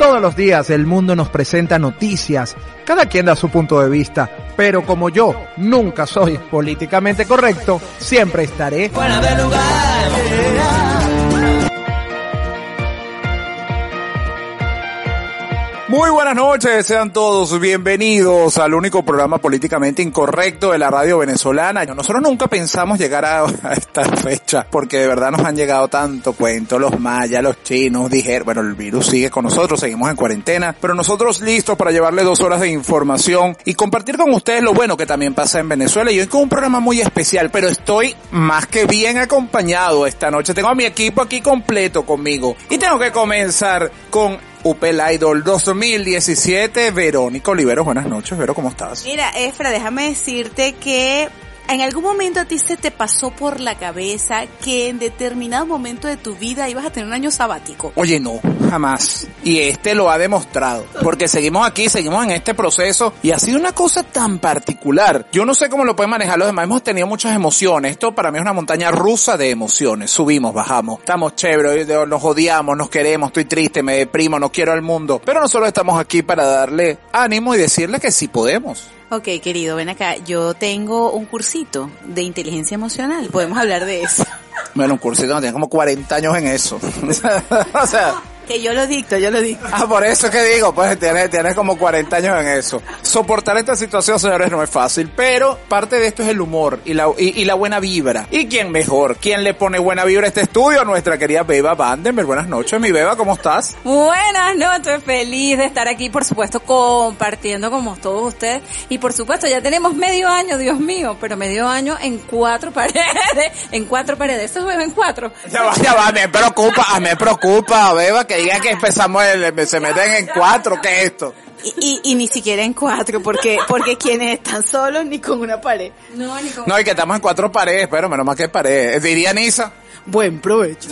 Todos los días el mundo nos presenta noticias, cada quien da su punto de vista, pero como yo nunca soy políticamente correcto, siempre estaré fuera de lugar. Muy buenas noches, sean todos bienvenidos al único programa políticamente incorrecto de la radio venezolana. Nosotros nunca pensamos llegar a, esta fecha porque de verdad nos han llegado tanto cuento, los mayas, los chinos, dijeron, bueno, el virus sigue con nosotros, seguimos en cuarentena, pero nosotros listos para llevarle dos horas de información y compartir con ustedes lo bueno que también pasa en Venezuela. Y hoy con un programa muy especial, pero estoy más que bien acompañado esta noche. Tengo a mi equipo aquí completo conmigo y tengo que comenzar con Upel Idol 2017. Verónica Olivero, buenas noches. Vero, ¿cómo estás? Mira, Efra, déjame decirte que ¿En algún momento a ti se te pasó por la cabeza que en determinado momento de tu vida ibas a tener un año sabático? Oye, no, jamás. Y este lo ha demostrado. Porque seguimos aquí, seguimos en este proceso y ha sido una cosa tan particular. Yo no sé cómo lo pueden manejar los demás. Hemos tenido muchas emociones. Esto para mí es una montaña rusa de emociones. Subimos, bajamos. Estamos chéveres, nos odiamos, nos queremos, estoy triste, me deprimo, no quiero al mundo. Pero nosotros estamos aquí para darle ánimo y decirle que sí podemos. Ok, querido, ven acá. Yo tengo un cursito de inteligencia emocional. Podemos hablar de eso. Bueno, un cursito, no tiene como 40 años en eso. o sea, que yo lo dicto, yo lo dicto. Ah, por eso es que digo, pues tienes, tienes como 40 años en eso. Soportar esta situación, señores, no es fácil, pero parte de esto es el humor y la, y, la buena vibra. ¿Y quién mejor? ¿Quién le pone buena vibra a este estudio? Nuestra querida Beba Vandenberg. Buenas noches, mi Beba, ¿cómo estás? Buenas noches, feliz de estar aquí, por supuesto, compartiendo como todos ustedes. Y por supuesto, ya tenemos medio año, Dios mío, pero medio año en cuatro paredes, en cuatro paredes. Eso es en cuatro. Ya va, ya va, me preocupa, me preocupa, Beba, que diga que empezamos, el, se meten en cuatro, ¿qué es esto? Y, y, ni siquiera en cuatro, porque porque quienes están solos ni con una pared. No, ni con No, y que estamos en cuatro paredes, pero menos mal que paredes. Diría Nisa. Buen provecho.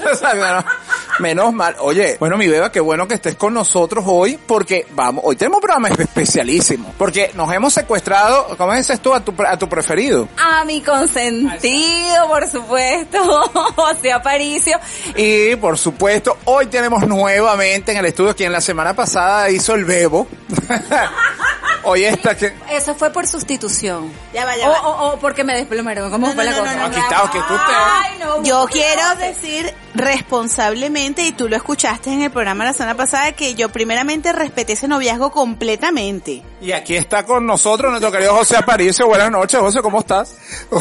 Menos mal. Oye, bueno, mi beba, qué bueno que estés con nosotros hoy, porque vamos, hoy tenemos un programa especialísimo, porque nos hemos secuestrado, ¿cómo dices tú, a tu, a tu preferido? A mi consentido, por supuesto, José Aparicio. Y, por supuesto, hoy tenemos nuevamente en el estudio quien la semana pasada hizo el bebo. hoy está que... Eso fue por sustitución. Ya va, ya va. O, o, porque me desplomaron. ¿Cómo fue la cosa? aquí está, que tú te... Yo quiero decir responsablemente, y tú lo escuchaste en el programa la semana pasada, que yo primeramente respeté ese noviazgo completamente. Y aquí está con nosotros nuestro querido José Aparicio. Buenas noches, José, ¿cómo estás?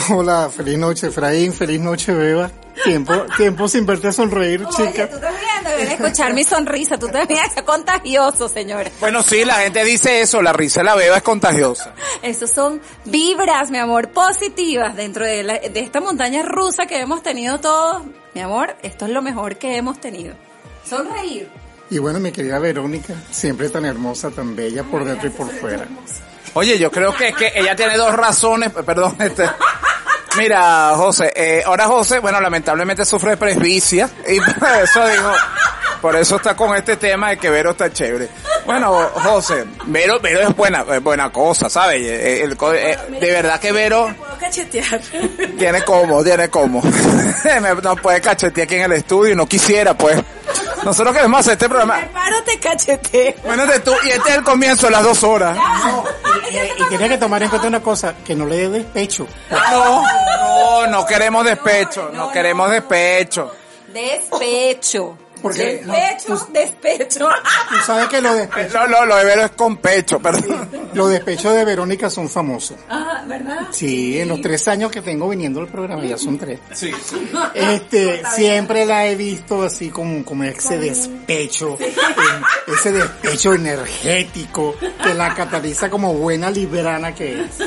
Hola, feliz noche, Efraín, feliz noche, Beba. Tiempo, tiempo sin verte sonreír, chica. tú también debes escuchar mi sonrisa, tú también es contagioso, señores. Bueno, sí, la gente dice eso, la risa de la beba es contagiosa. Esos son vibras, mi amor, positivas dentro de, de esta montaña rusa que hemos tenido todos. Mi amor, esto es lo mejor que hemos tenido. Sonreír. Y bueno, mi querida Verónica, siempre tan hermosa, tan bella por dentro y por fuera. Oye, yo creo que es que ella tiene dos razones, perdón, este, Mira, José, eh, ahora José, bueno, lamentablemente sufre de presbicia y por eso digo, por eso está con este tema de que Vero está chévere. Bueno, José, Vero, Vero es buena, buena cosa, ¿sabes? Eh, eh, de verdad que Vero... cachetear. Tiene como, tiene como. no puede cachetear aquí en el estudio y no quisiera, pues. Nosotros queremos hacer este programa. Prepárate, cachete. Bueno, de tú, y este es el comienzo de las dos horas. y, tiene que tomar en cuenta una cosa, que no le dé despecho. No, no, no queremos despecho, no queremos despecho. Despecho. Porque despecho, despecho. Tú sabes que lo despecho. No, no, lo de Vero es con pecho, perdón. Los despechos de Verónica son famosos. Ah, ¿verdad? Sí, en los tres años que tengo viniendo al programa, ya son tres. Sí, sí. Este, siempre la he visto así como, como ese despecho, ese despecho energético que la cataliza como buena librana que es.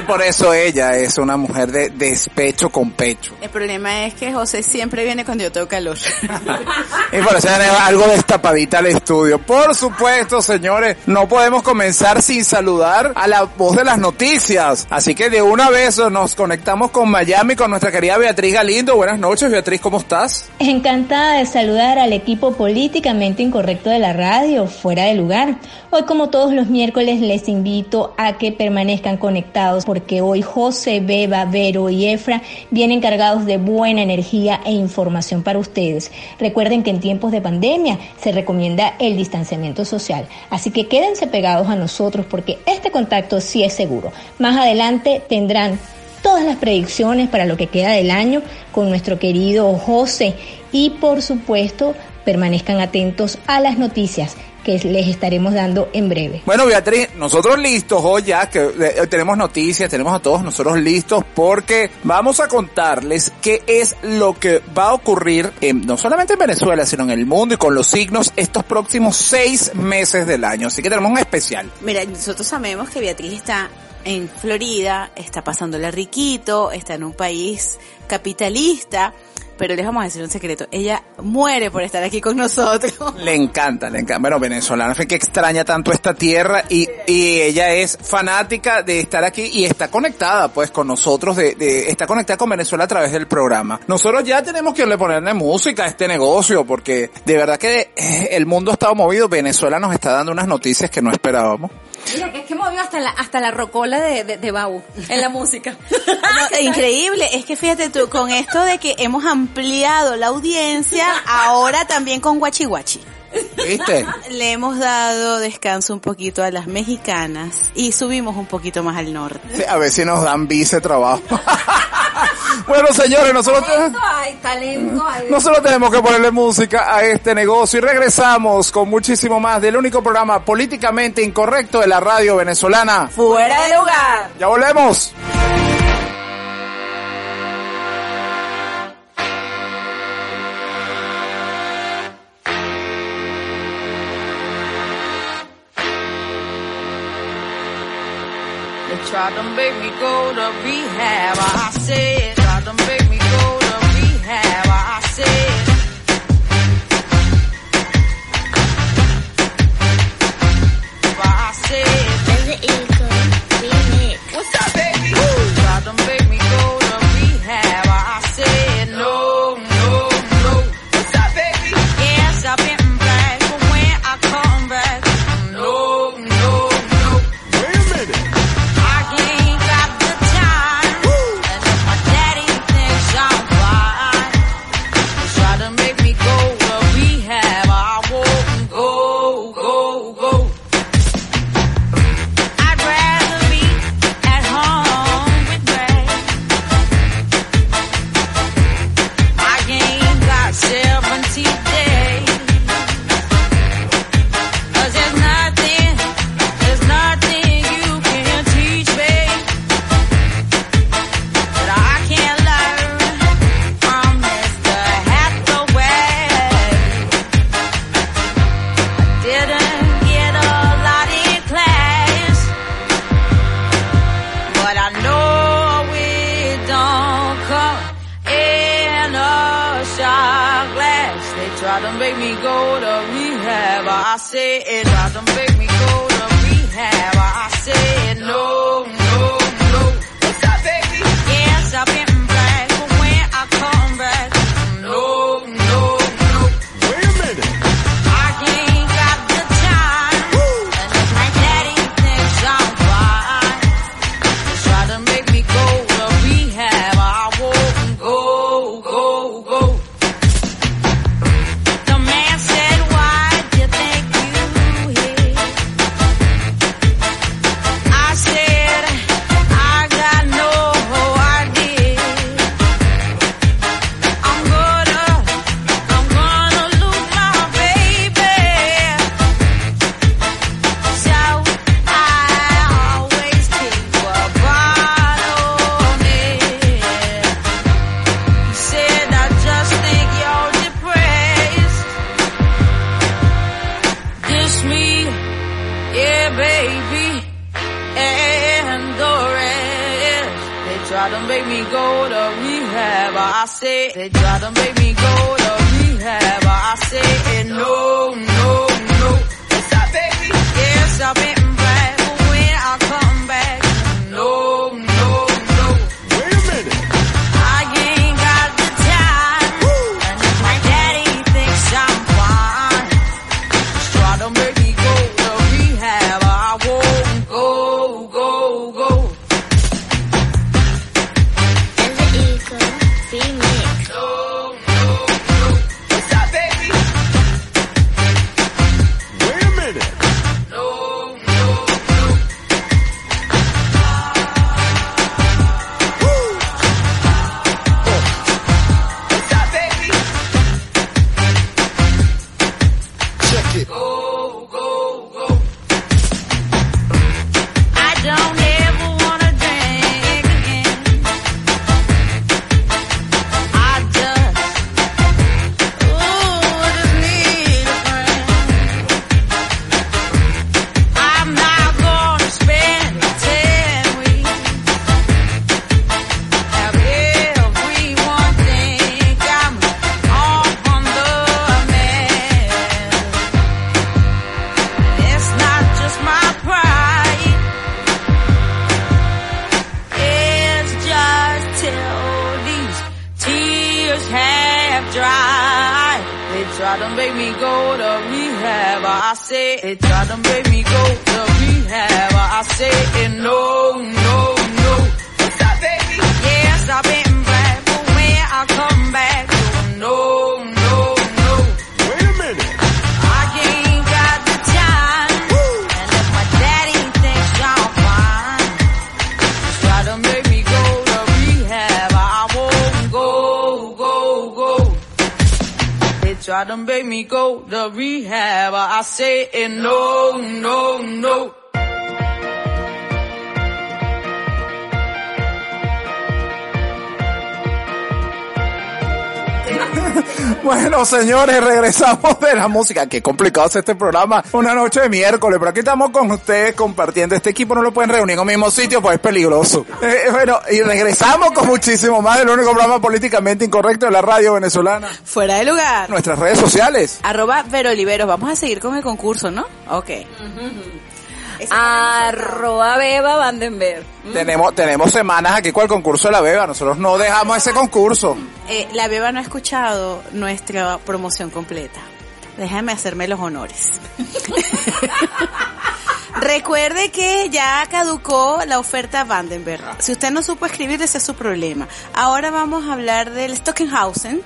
Y por eso ella es una mujer de despecho con pecho. El problema es que José siempre viene cuando yo tengo calor. Y eso algo destapadita al estudio. Por supuesto, señores, no podemos comenzar sin saludar a la voz de las noticias. Así que de una vez nos conectamos con Miami con nuestra querida Beatriz Galindo. Buenas noches, Beatriz, ¿cómo estás? Encantada de saludar al equipo políticamente incorrecto de la radio, fuera de lugar. Hoy, como todos los miércoles, les invito a que permanezcan conectados porque hoy José, Beba, Vero y Efra vienen cargados de buena energía e información para ustedes. Recuerden que en tiempos de pandemia se recomienda el distanciamiento social, así que quédense pegados a nosotros porque este contacto sí es seguro. Más adelante tendrán todas las predicciones para lo que queda del año con nuestro querido José y por supuesto permanezcan atentos a las noticias que les estaremos dando en breve. Bueno, Beatriz, nosotros listos hoy ya, que eh, tenemos noticias, tenemos a todos nosotros listos porque vamos a contarles qué es lo que va a ocurrir en, no solamente en Venezuela, sino en el mundo y con los signos estos próximos seis meses del año. Así que tenemos un especial. Mira, nosotros sabemos que Beatriz está en Florida, está pasándole riquito, está en un país capitalista, pero les vamos a decir un secreto. Ella muere por estar aquí con nosotros. Le encanta, le encanta. Bueno, venezolana, que extraña tanto esta tierra y, y ella es fanática de estar aquí y está conectada pues con nosotros, de, de, está conectada con Venezuela a través del programa. Nosotros ya tenemos que le ponerle música a este negocio porque de verdad que el mundo ha estado movido. Venezuela nos está dando unas noticias que no esperábamos. Mira, que es que movió hasta la, hasta la rocola de, de, de Bau en la música. No, increíble, es que fíjate tú, con esto de que hemos ampliado la audiencia, ahora también con Guachi Guachi. ¿Viste? Le hemos dado descanso un poquito a las mexicanas y subimos un poquito más al norte. Sí, a ver si nos dan vice trabajo. bueno, señores, nosotros, Talento hay, talento hay. nosotros tenemos que ponerle música a este negocio y regresamos con muchísimo más del único programa políticamente incorrecto de la radio venezolana. Fuera de lugar. Ya volvemos. Tried to make me go to rehab. I said, tried to make me go try to make me go to rehab. I say they try to make me go to rehab. I say no, no, no. Yes, I've been señores, regresamos de la música. Qué complicado es este programa. Una noche de miércoles, pero aquí estamos con ustedes compartiendo. Este equipo no lo pueden reunir en el mismo sitio, pues es peligroso. Eh, bueno, y regresamos con muchísimo más del único programa políticamente incorrecto de la radio venezolana. Fuera de lugar. Nuestras redes sociales. Arroba Veroliveros. Vamos a seguir con el concurso, ¿no? Ok. Arroba Beba Vandenberg. Tenemos, tenemos semanas aquí con el concurso de la beba. Nosotros no dejamos ese concurso. Eh, la Beba no ha escuchado nuestra promoción completa. Déjame hacerme los honores. Recuerde que ya caducó la oferta Vandenberg. Si usted no supo escribir, ese es su problema. Ahora vamos a hablar del Stockenhausen.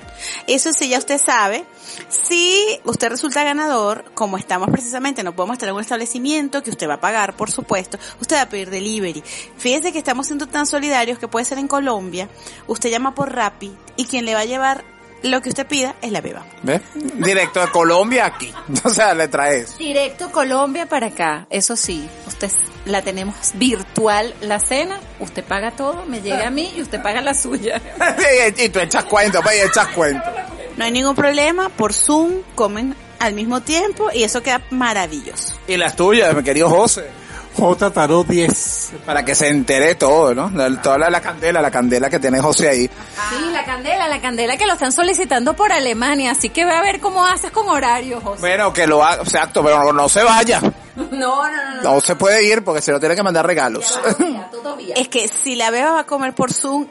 Eso sí, ya usted sabe. Si usted resulta ganador, como estamos precisamente, no podemos en un establecimiento que usted va a pagar, por supuesto, usted va a pedir delivery. Fíjese que estamos siendo tan solidarios que puede ser en Colombia. Usted llama por Rappi y quien le va a llevar lo que usted pida es la beba. ¿Ves? Directo de Colombia aquí. O sea, le traes. Directo Colombia para acá. Eso sí, usted la tenemos virtual la cena, usted paga todo, me llega a mí y usted paga la suya. y tú echas cuenta, pues, y echas cuenta. No hay ningún problema, por Zoom comen al mismo tiempo y eso queda maravilloso. Y las tuyas, mi querido José. J Tarot 10. Para que se entere todo, ¿no? Toda la, la candela, la candela que tiene José ahí. Sí, la candela, la candela que lo están solicitando por Alemania, así que ve a ver cómo haces con horarios, José. Bueno, que lo haga, exacto, pero no, no se vaya. No, no, no, no. No se puede ir porque se lo tiene que mandar regalos. Todavía, todavía. Es que si la beba va a comer por Zoom,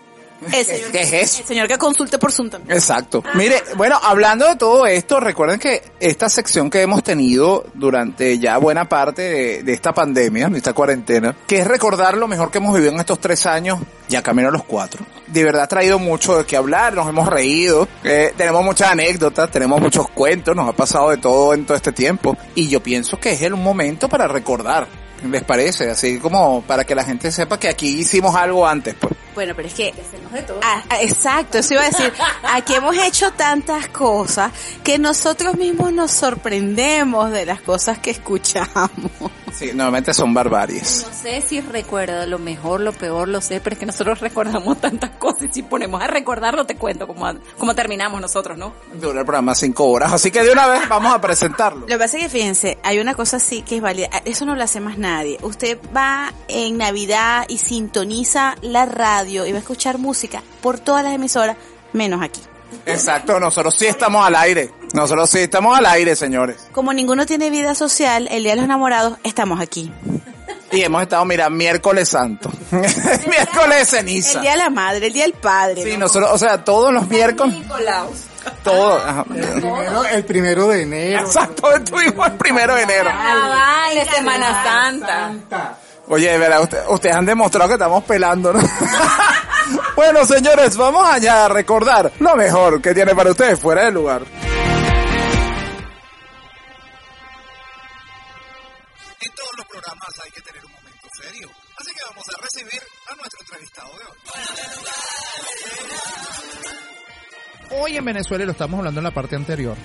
el señor, ¿Qué es eso? el señor que consulte por Zoom también. Exacto. Mire, bueno, hablando de todo esto, recuerden que esta sección que hemos tenido durante ya buena parte de, de esta pandemia, de esta cuarentena, que es recordar lo mejor que hemos vivido en estos tres años, ya camino a los cuatro. De verdad ha traído mucho de qué hablar, nos hemos reído, eh, tenemos muchas anécdotas, tenemos muchos cuentos, nos ha pasado de todo en todo este tiempo. Y yo pienso que es el momento para recordar. ¿Les parece? Así como para que la gente sepa que aquí hicimos algo antes, pues. Bueno, pero es que... Ah, ah, exacto, eso iba a decir. Aquí hemos hecho tantas cosas que nosotros mismos nos sorprendemos de las cosas que escuchamos. Sí, normalmente son barbaries. No sé si recuerdo lo mejor, lo peor, lo sé, pero es que nosotros recordamos tantas cosas y si ponemos a recordarlo te cuento cómo, cómo terminamos nosotros, ¿no? Dura el programa cinco horas, así que de una vez vamos a presentarlo. Lo que pasa es que fíjense, hay una cosa así que es válida. Eso no lo hace más nadie. Usted va en Navidad y sintoniza la radio y va a escuchar música por todas las emisoras, menos aquí. Exacto, nosotros sí estamos al aire. Nosotros sí estamos al aire, señores. Como ninguno tiene vida social, el Día de los Enamorados, estamos aquí. Y hemos estado, mira, miércoles santo. miércoles de ceniza. El Día de la Madre, el Día del Padre. Sí, ¿no? nosotros, o sea, todos los miércoles, Nicolaus. todos. ajá. Primero, el primero de enero. Exacto, estuvimos el primero de enero. De Semana Santa. Oye, verdad, usted- ustedes han demostrado que estamos pelando, ¿no? bueno, señores, vamos allá a recordar lo mejor que tiene para ustedes fuera del lugar. En todos los programas hay que tener un momento serio, así que vamos a recibir a nuestro entrevistado de hoy. Hoy en Venezuela, y lo estamos hablando en la parte anterior,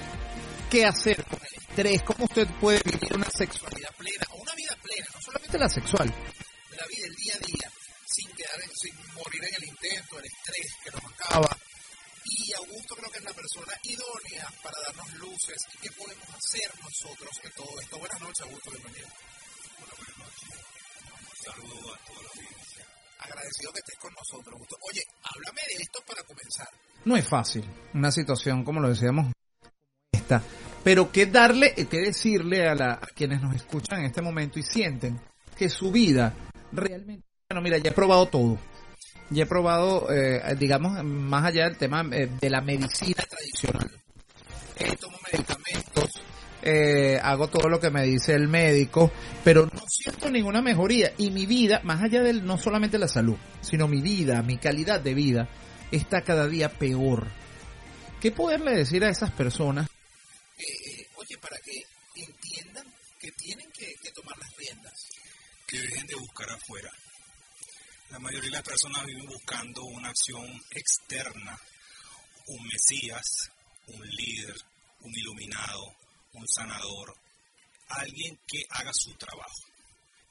¿qué hacer con el estrés? ¿Cómo usted puede vivir una sexualidad plena, solamente la sexual, la vida del día a día, sin quedar, en- sin morir en el intento, el estrés que nos acaba? Y Augusto creo que es la persona idónea para darnos luces y qué podemos hacer nosotros en todo esto. Buenas noches, Augusto, bienvenido. buenas noches. Saludos a toda la audiencia. Agradecido que estés con nosotros, Augusto. Oye, háblame de esto para comenzar. No es fácil, una situación como lo decíamos esta, pero qué darle, qué decirle a, la, a quienes nos escuchan en este momento y sienten que su vida realmente, bueno, mira, ya he probado todo, ya he probado, eh, digamos, más allá del tema eh, de la medicina tradicional, eh, tomo medicamentos, eh, hago todo lo que me dice el médico, pero no siento ninguna mejoría. Y mi vida, más allá de no solamente la salud, sino mi vida, mi calidad de vida, está cada día peor. ¿Qué poderle decir a esas personas? Eh, oye, para que entiendan que tienen que, tomar las riendas. que dejen de buscar afuera. La mayoría de las personas viven buscando una acción externa, un mesías, un líder, un iluminado, un sanador, alguien que haga su trabajo.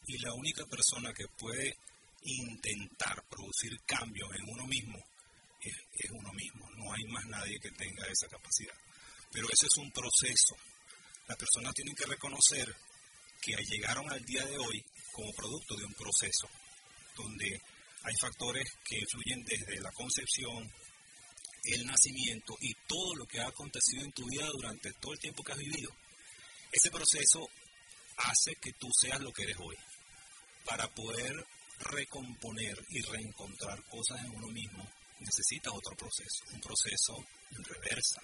Y la única persona que puede intentar producir cambios en uno mismo es uno mismo. No hay más nadie que tenga esa capacidad. Pero ese es un proceso. Las personas tienen que reconocer que llegaron al día de hoy como producto de un proceso donde hay factores que influyen desde la concepción, el nacimiento y todo lo que ha acontecido en tu vida durante todo el tiempo que has vivido. Ese proceso hace que tú seas lo que eres hoy. Para poder recomponer y reencontrar cosas en uno mismo, necesitas otro proceso, un proceso en reversa.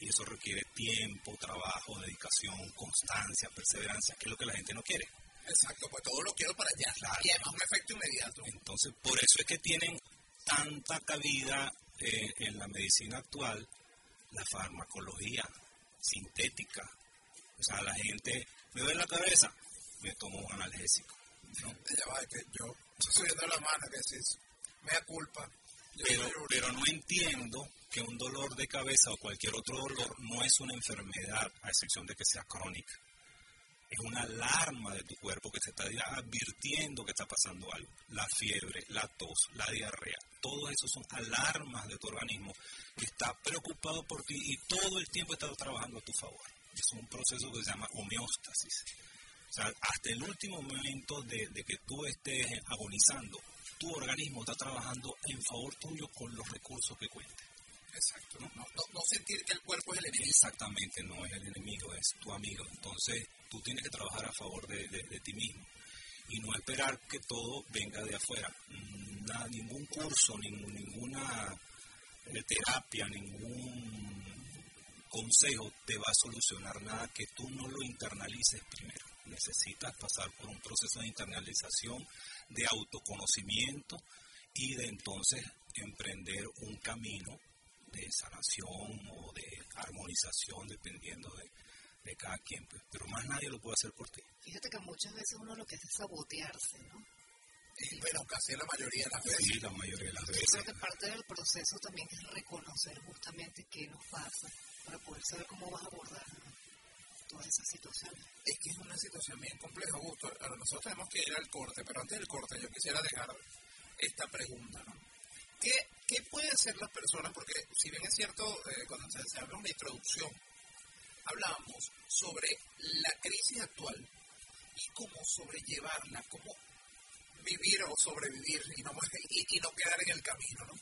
Y eso requiere tiempo, trabajo, dedicación, constancia, perseverancia, que es lo que la gente no quiere. Exacto, pues todo lo quiero para allá. Y además un efecto inmediato. Entonces, por eso es que tienen tanta cabida eh, en la medicina actual la farmacología sintética. O sea, la gente me duele la cabeza, me tomo un analgésico. ¿no? Ya va, que yo estoy subiendo la mano, que es me da culpa. Pero, pero no entiendo que un dolor de cabeza o cualquier otro dolor no es una enfermedad, a excepción de que sea crónica. Es una alarma de tu cuerpo que te está advirtiendo que está pasando algo. La fiebre, la tos, la diarrea, todo eso son alarmas de tu organismo que está preocupado por ti y todo el tiempo está trabajando a tu favor. Es un proceso que se llama homeostasis. O sea, hasta el último momento de, de que tú estés agonizando, tu organismo está trabajando en favor tuyo con los recursos que cuente. Exacto, no, no, no, no sentir que el cuerpo es el enemigo. Exactamente, no es el enemigo, es tu amigo. Entonces, tú tienes que trabajar a favor de, de- de ti mismo y no esperar que todo venga de afuera. Mm, Nada, ningún curso, ningún- ninguna eh, terapia, ningún consejo te va a solucionar nada que tú no lo internalices primero. Necesitas pasar por un proceso de internalización, de autoconocimiento y de entonces emprender un camino de sanación o de armonización, dependiendo de, de cada quien. pues. Pero más nadie lo puede hacer por ti. Fíjate que muchas veces uno lo que hace es sabotearse, ¿no? Bueno, casi la mayoría de las veces. Sí, la mayoría de las Yo veces. creo que parte del proceso también es reconocer justamente qué nos pasa para poder saber cómo vas a abordar esas situaciones. Es que es una situación bien compleja, Augusto. Nosotros tenemos que ir al corte, pero antes del corte yo quisiera dejar esta pregunta, ¿no? ¿Qué, qué pueden hacer las personas? Porque si bien es cierto, eh, cuando se, se habla una introducción, hablábamos sobre la crisis actual y cómo sobrellevarla, cómo vivir o sobrevivir y no, y, y no quedar en el camino, ¿no?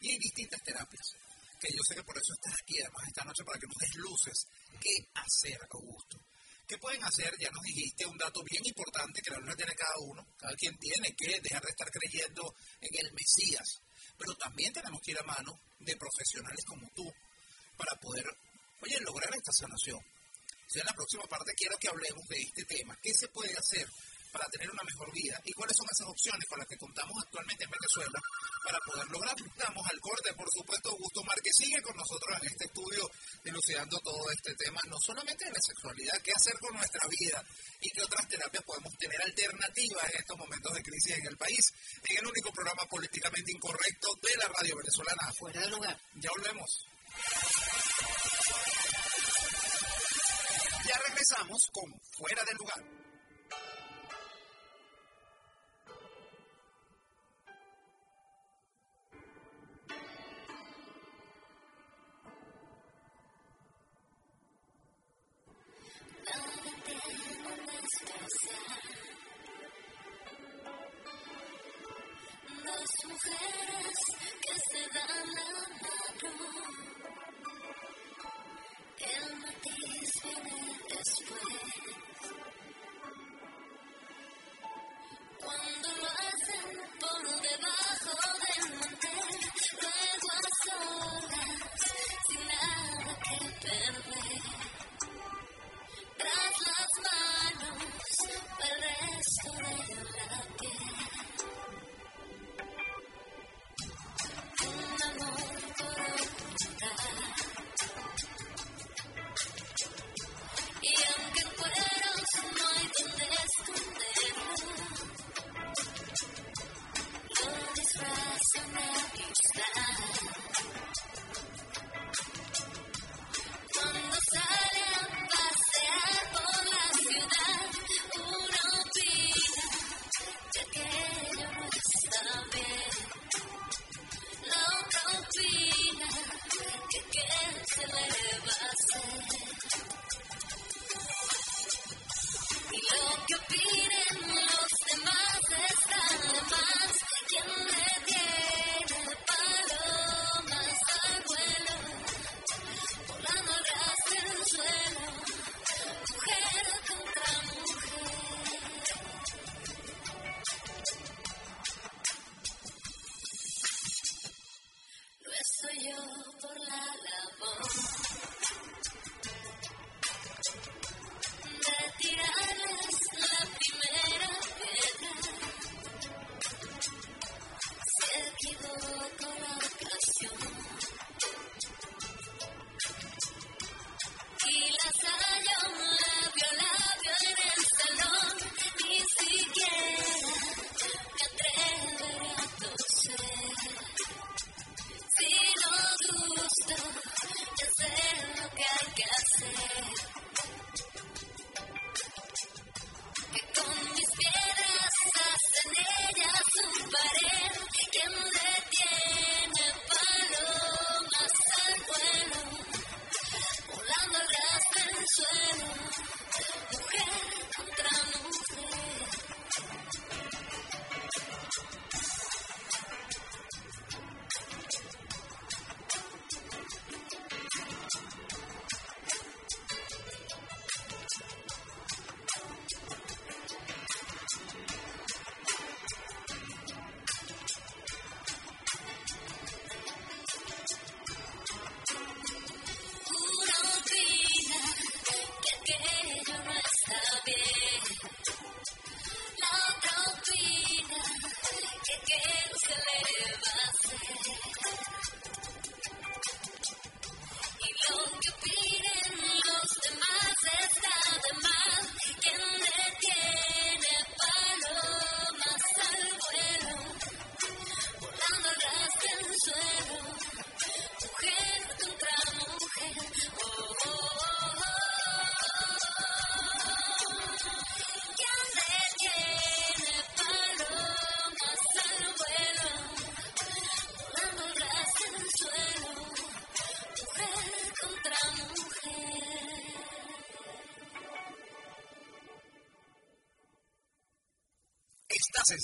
Y hay distintas terapias, que yo sé que por eso estás aquí además esta noche para que nos des luces. ¿Qué hacer, Augusto? ¿Qué pueden hacer? Ya nos dijiste un dato bien importante que la luna tiene cada uno. Cada quien tiene que dejar de estar creyendo en el Mesías. Pero también tenemos que ir a mano de profesionales como tú para poder, oye, lograr esta sanación. O sea, en la próxima parte quiero que hablemos de este tema. ¿Qué se puede hacer para tener una mejor vida? ¿Y cuáles son esas opciones con las que contamos actualmente en Venezuela para poder lograrlo? Estamos al corte, por supuesto, Augusto Márquez sigue con nosotros en este estudio dilucidando todo este tema, no solamente de la sexualidad, qué hacer con nuestra vida y qué otras terapias podemos tener alternativas en estos momentos de crisis en el país, en el único programa políticamente incorrecto de la radio venezolana. Fuera de lugar. Ya volvemos. Ya regresamos con Fuera del Lugar.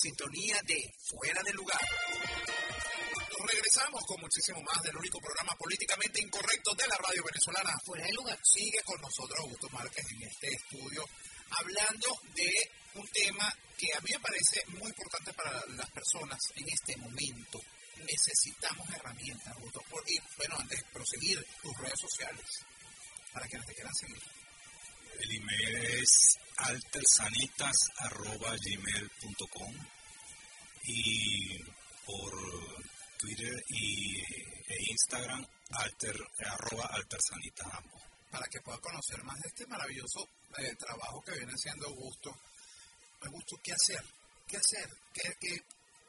Sintonía de Fuera de Lugar. Nos regresamos con muchísimo más del único programa políticamente incorrecto de la radio venezolana. Fuera de Lugar. Sigue con nosotros Augusto Márquez en este estudio hablando de un tema que a mí me parece muy importante para las personas en este momento. Necesitamos herramientas, Augusto. Por- y bueno, antes de proseguir, tus redes sociales, para quienes te quieran seguir. El email es altersanitas.gmail.com y por Twitter y, e Instagram alter, arroba altersanitas ambos. para que pueda conocer más de este maravilloso eh, trabajo que viene haciendo Augusto. Augusto, ¿qué hacer? ¿Qué hacer? ¿Qué, qué,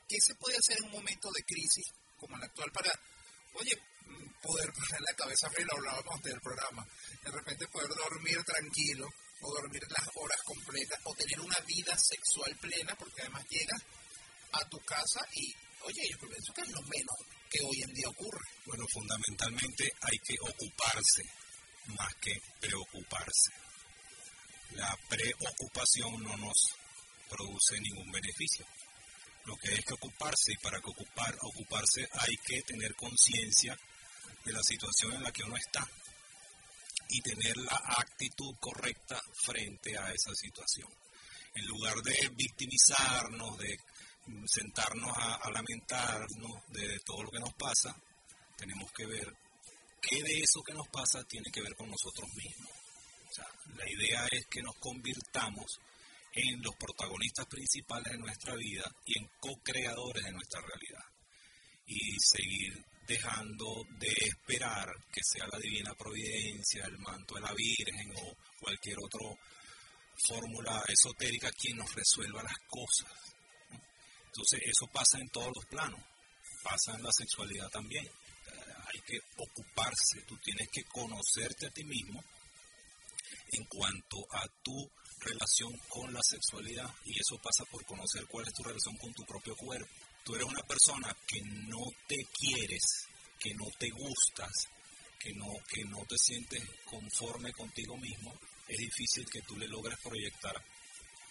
qué se puede hacer en un momento de crisis como el actual para, oye, poder poner la cabeza fría, lo hablábamos del programa, de repente poder dormir tranquilo o dormir las horas completas o tener una vida sexual plena porque además llegas a tu casa y, oye, yo pienso que es lo menos que hoy en día ocurre. Bueno, fundamentalmente hay que ocuparse más que preocuparse. La preocupación no nos produce ningún beneficio. Lo que hay que ocuparse y para que ocupar, ocuparse hay que tener conciencia de la situación en la que uno está y tener la actitud correcta frente a esa situación. En lugar de victimizarnos, de sentarnos a, lamentarnos de todo lo que nos pasa, tenemos que ver qué de eso que nos pasa tiene que ver con nosotros mismos. O la idea es que nos convirtamos en los protagonistas principales de nuestra vida y en co-creadores de nuestra realidad. Y seguir dejando de esperar que sea la divina providencia, el manto de la Virgen o cualquier otra fórmula esotérica quien nos resuelva las cosas. Entonces eso pasa en todos los planos, pasa en la sexualidad también. Hay que ocuparse, tú tienes que conocerte a ti mismo en cuanto a tu relación con la sexualidad y eso pasa por conocer cuál es tu relación con tu propio cuerpo. Tú eres una persona que no te quieres, que no te gustas, que no, que no te sientes conforme contigo mismo, es difícil que tú le logres proyectar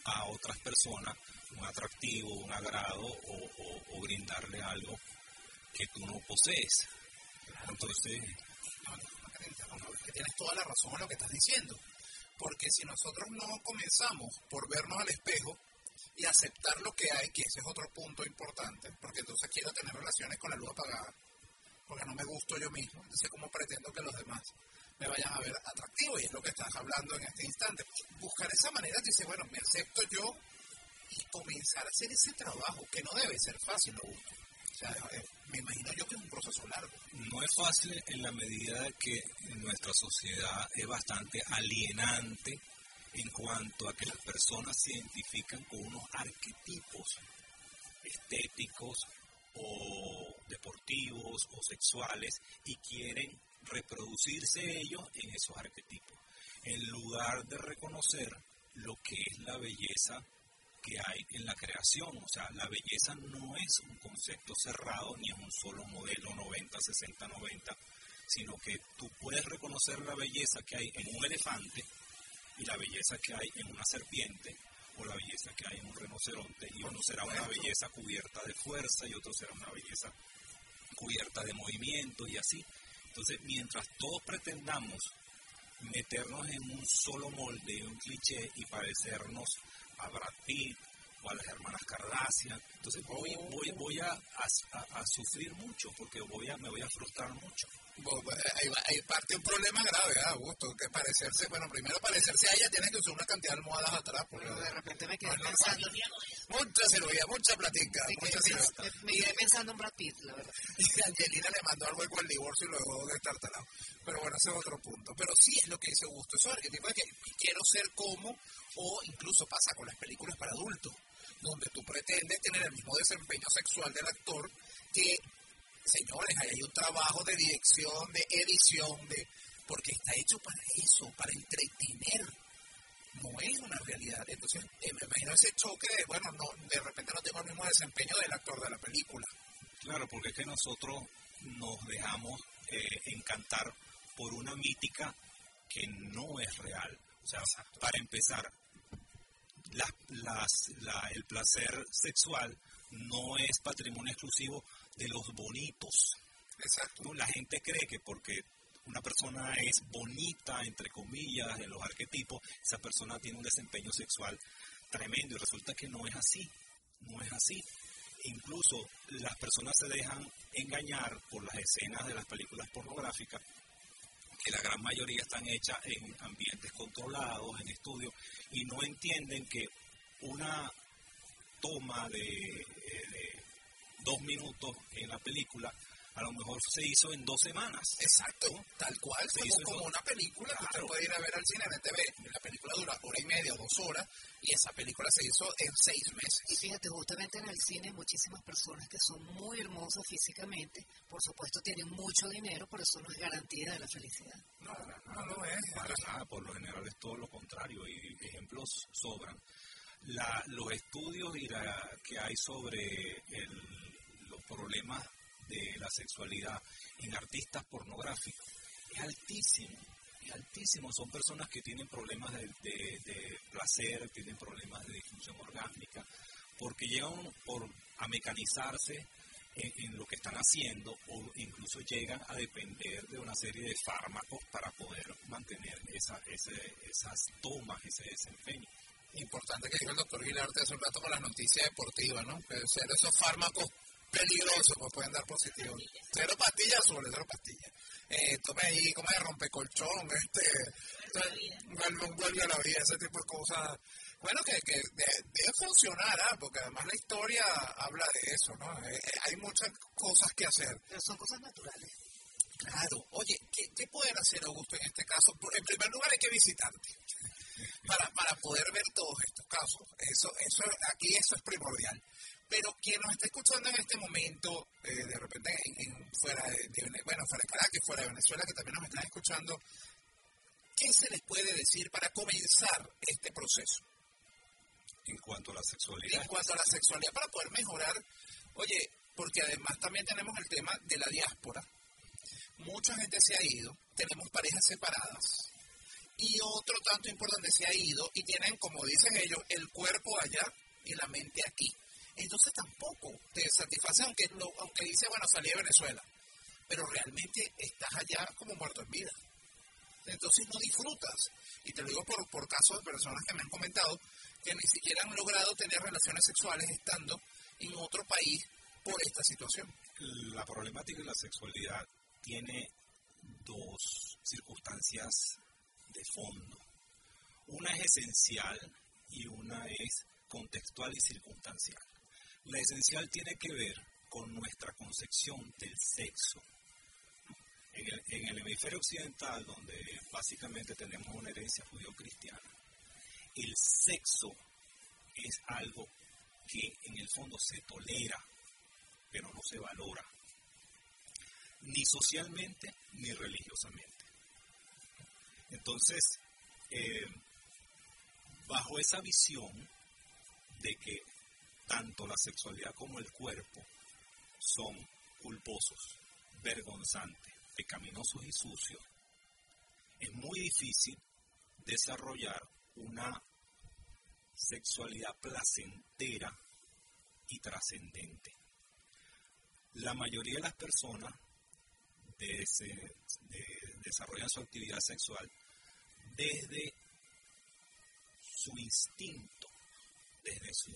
a otras personas un atractivo, un agrado o, o- o brindarle algo que tú no posees. Entonces, que tienes toda la razón en lo que estás diciendo. Porque si nosotros no comenzamos por vernos al espejo y aceptar lo que hay, que ese es otro punto importante, porque entonces quiero tener relaciones con la luz apagada, porque no me gusto yo mismo, entonces cómo pretendo que los demás me vayan a ver atractivo, y es lo que estás hablando en este instante. Buscar esa manera, dice, bueno, me acepto yo y comenzar a hacer ese trabajo, que no debe ser fácil, lo gusto. O sea, eh, me imagino yo que es un proceso largo. no es fácil en la medida que nuestra sociedad es bastante alienante en cuanto a que las personas se identifican con unos arquetipos estéticos o deportivos o sexuales y quieren reproducirse ellos en esos arquetipos, en lugar de reconocer lo que es la belleza que hay en la creación. O sea, la belleza no es un concepto cerrado ni es un solo modelo 90, 60, 90, sino que tú puedes reconocer la belleza que hay en un elefante y la belleza que hay en una serpiente o la belleza que hay en un rinoceronte y uno será una belleza cubierta de fuerza y otro será una belleza cubierta de movimiento y así. Entonces, mientras todos pretendamos meternos en un solo molde, un cliché y parecernos a Brad Pitt o a las hermanas Kardashian, entonces voy, voy, voy a, a- sufrir mucho porque voy a, me voy a frustrar mucho. Va- ahí parte un problema grave, ¿ah, Augusto? Que parecerse, bueno, primero parecerse a ella tiene que usar una cantidad de almohadas atrás. Porque de repente me quedé no pensando, Mucha cirugía, mucha platica, me mucha cirugía. me- me quedé pensando en Brad Pitt, la verdad. Y Angelina le mandó algo con el divorcio y luego de estar talado. Pero bueno, ese es otro punto. Pero sí es lo que dice Augusto. Eso es arquetipo de que quiero ser como, o incluso pasa con las películas para adultos, donde tú pretendes tener el mismo desempeño sexual del actor que, señores, ahí hay un trabajo de dirección, de edición, de porque está hecho para eso, para entretener. No es una realidad. Entonces, eh, me imagino ese choque de, bueno, no, de repente no tengo el mismo desempeño del actor de la película. Claro, porque es que nosotros nos dejamos eh, encantar por una mítica que no es real. O sea, para empezar, las- las- la- el placer sexual no es patrimonio exclusivo de los bonitos. Exacto. La gente cree que porque una persona es bonita, entre comillas, en los arquetipos, esa persona tiene un desempeño sexual tremendo y resulta que no es así. No es así. Incluso las personas se dejan engañar por las escenas de las películas pornográficas que la gran mayoría están hechas en ambientes controlados, en estudios, y no entienden que una toma de, eh, dos minutos en la película a lo mejor se hizo en dos semanas. Exacto, tal cual, Se como, hizo como dos- una película que usted Claro. puede ir a ver al cine en TV. La película dura hora y media, dos horas, y esa película se hizo en seis meses. Y fíjate, justamente en el cine hay muchísimas personas que son muy hermosas físicamente, por supuesto tienen mucho dinero, pero eso no es garantía de la felicidad. No, no, no es. Para nada, por lo general es todo lo contrario y ejemplos sobran. La- los estudios y la- que hay sobre el- problemas de la sexualidad en artistas pornográficos es altísimo, es altísimo. Son personas que tienen problemas de, placer, tienen problemas de disfunción orgánica, porque llegan por, a mecanizarse en, lo que están haciendo o incluso llegan a depender de una serie de fármacos para poder mantener esa, ese- esas tomas, ese desempeño. Importante que dijo el doctor Guilarte hace un rato con las noticias deportivas, ¿no? Que ser esos fármacos peligrosos pues pueden dar positivo. Cero pastillas sobre cero pastillas. Eh, tome ahí, como de rompecolchón, este, vuelve, vuelve a la vida, ese tipo de cosas. Bueno, que, que de- debe funcionar, ¿ah? porque además la historia habla de eso, ¿no? Eh, eh, hay muchas cosas que hacer. Pero son cosas naturales. Claro. Oye, ¿qué, qué pueden hacer, Augusto, en este caso? En primer lugar, hay que visitarte para, para poder ver todos estos casos. Eso, eso, aquí eso es primordial. Pero quien nos está escuchando en este momento, eh, de repente en, en- fuera de, bueno, fuera de Caracas, fuera de Venezuela, que también nos están escuchando, ¿qué se les puede decir para comenzar este proceso? En cuanto a la sexualidad, En cuanto a la sexualidad, para poder mejorar, oye, porque además también tenemos el tema de la diáspora. Mucha gente se ha ido, tenemos parejas separadas y otro tanto importante se ha ido y tienen, como dicen ellos, el cuerpo allá y la mente aquí. Entonces tampoco te satisface, aunque, lo- aunque dice, bueno, salí de Venezuela, pero realmente estás allá como muerto en vida. Entonces no disfrutas. Y te lo digo por, por casos de personas que me han comentado que ni siquiera han logrado tener relaciones sexuales estando en otro país por esta situación. la problemática de la sexualidad tiene dos circunstancias de fondo. Una es esencial y una es contextual y circunstancial. La esencial tiene que ver con nuestra concepción del sexo. En el, hemisferio occidental, donde básicamente tenemos una herencia judío-cristiana, el sexo es algo que en el fondo se tolera, pero no se valora, ni socialmente ni religiosamente. Entonces, eh, bajo esa visión de que tanto la sexualidad como el cuerpo son culposos, vergonzantes, pecaminosos y sucios, es muy difícil desarrollar una sexualidad placentera y trascendente. La mayoría de las personas desarrollan su actividad sexual desde su instinto, desde su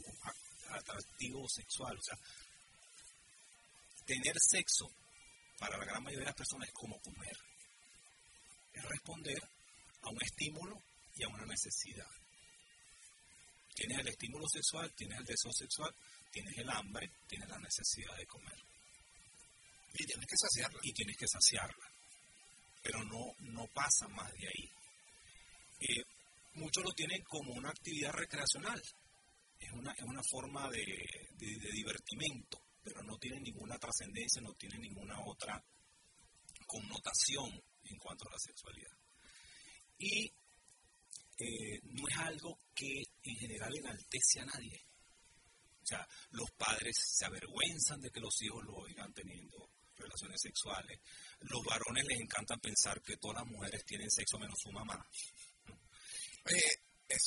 atractivo sexual. O sea, tener sexo para la gran mayoría de las personas es como comer. Es responder a un estímulo y a una necesidad. Tienes el estímulo sexual, tienes el deseo sexual, tienes el hambre, tienes la necesidad de comer. Y tienes que saciarla. Y tienes que saciarla. Pero no, no pasa más de ahí. Eh, muchos lo tienen como una actividad recreacional. Es una, es una forma de, de- divertimento, pero no tiene ninguna trascendencia, no tiene ninguna otra connotación en cuanto a la sexualidad. Y eh, no es algo que en general enaltece a nadie. O sea, los padres se avergüenzan de que los hijos lo oigan teniendo relaciones sexuales. Los varones les encanta pensar que todas las mujeres tienen sexo menos su mamá.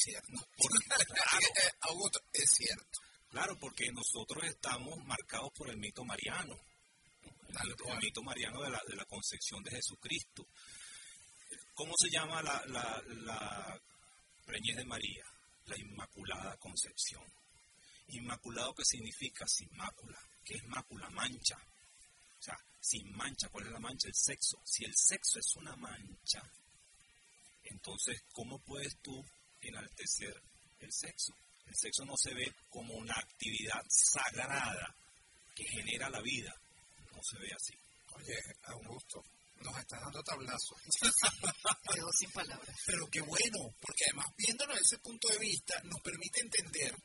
es cierto. Claro, porque nosotros estamos marcados por el mito mariano, el, el mito mariano de la, de la concepción de Jesucristo. ¿Cómo se llama la, la, la preñez de María? La Inmaculada Concepción. Inmaculado, ¿qué significa? Sin mácula. ¿Qué es mácula? Mancha. O sea, sin mancha. ¿Cuál es la mancha? El sexo. Si el sexo es una mancha, entonces, ¿cómo puedes tú enaltecer el sexo? El sexo no se ve como una actividad sagrada que genera la vida. No se ve así. Oye, Augusto, nos estás dando tablazos. Quedó sin palabras. Pero qué bueno, porque además viéndolo desde ese punto de vista nos permite entender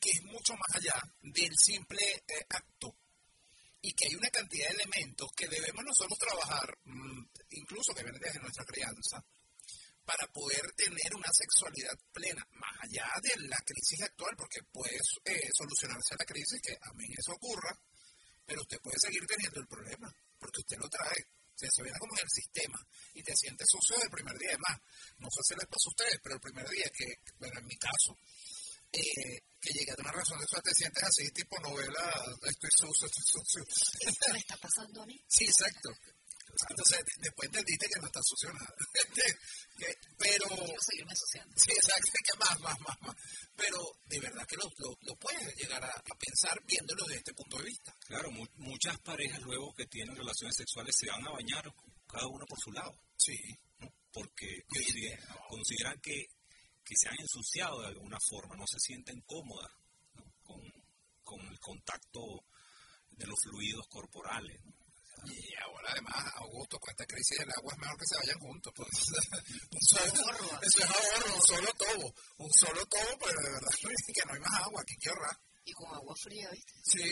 que es mucho más allá del simple eh, acto y que hay una cantidad de elementos que debemos nosotros trabajar, mm, incluso que vienen desde nuestra crianza, para poder tener una sexualidad plena, más allá de la crisis actual, porque puede eh, solucionarse la crisis, que a mí eso ocurra, pero usted puede seguir teniendo el problema, porque usted lo trae. Se viene como en el sistema y te sientes sucio del primer día. Además, no sé si les pasa a ustedes, pero el primer día que, bueno, en mi caso, eh, que llegué a una razón de eso, te sientes así, tipo novela, estoy sucio, estoy sucio. ¿Esto me está pasando a mí? Sí, exacto. Entonces, de- después entendiste que no está sucio nada. Que- pero, seguirme asociando. sí, exacto, que más, más, más, más. Pero de verdad que lo, lo, lo puedes llegar a, a pensar viéndolo desde este punto de vista. Claro, mu- muchas parejas luego que tienen relaciones sexuales se van a bañar cada uno por su lado. Sí. ¿no? Porque consideran, consideran que, que se han ensuciado de alguna forma, no se sienten cómodas ¿no? con, con el contacto de los fluidos corporales. ¿no? Y ahora además, Augusto, con esta crisis del agua es mejor que se vayan juntos. Pues. un solo, ahorro. eso es ahorro, un solo tobo. Un solo tobo, pero de verdad que no hay más agua, que hay que ahorrar. Y con agua fría, ¿viste? Sí,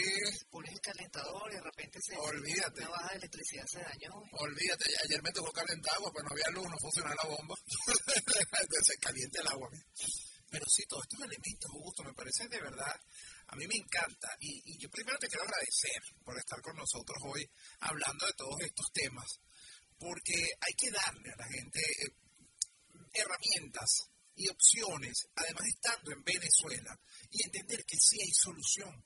Pones el calentador y de repente se... Olvídate. Una baja de electricidad se dañó. olvídate, ayer me tocó calentar agua, pues no había luz, no funcionaba la bomba. Entonces se calienta el agua. mira. Pero sí, todos estos elementos, Augusto, me parecen de verdad, a mí me encanta. Y, y yo primero te quiero agradecer por estar con nosotros hoy hablando de todos estos temas, porque hay que darle a la gente eh, herramientas y opciones, además estando en Venezuela, y entender que sí hay solución.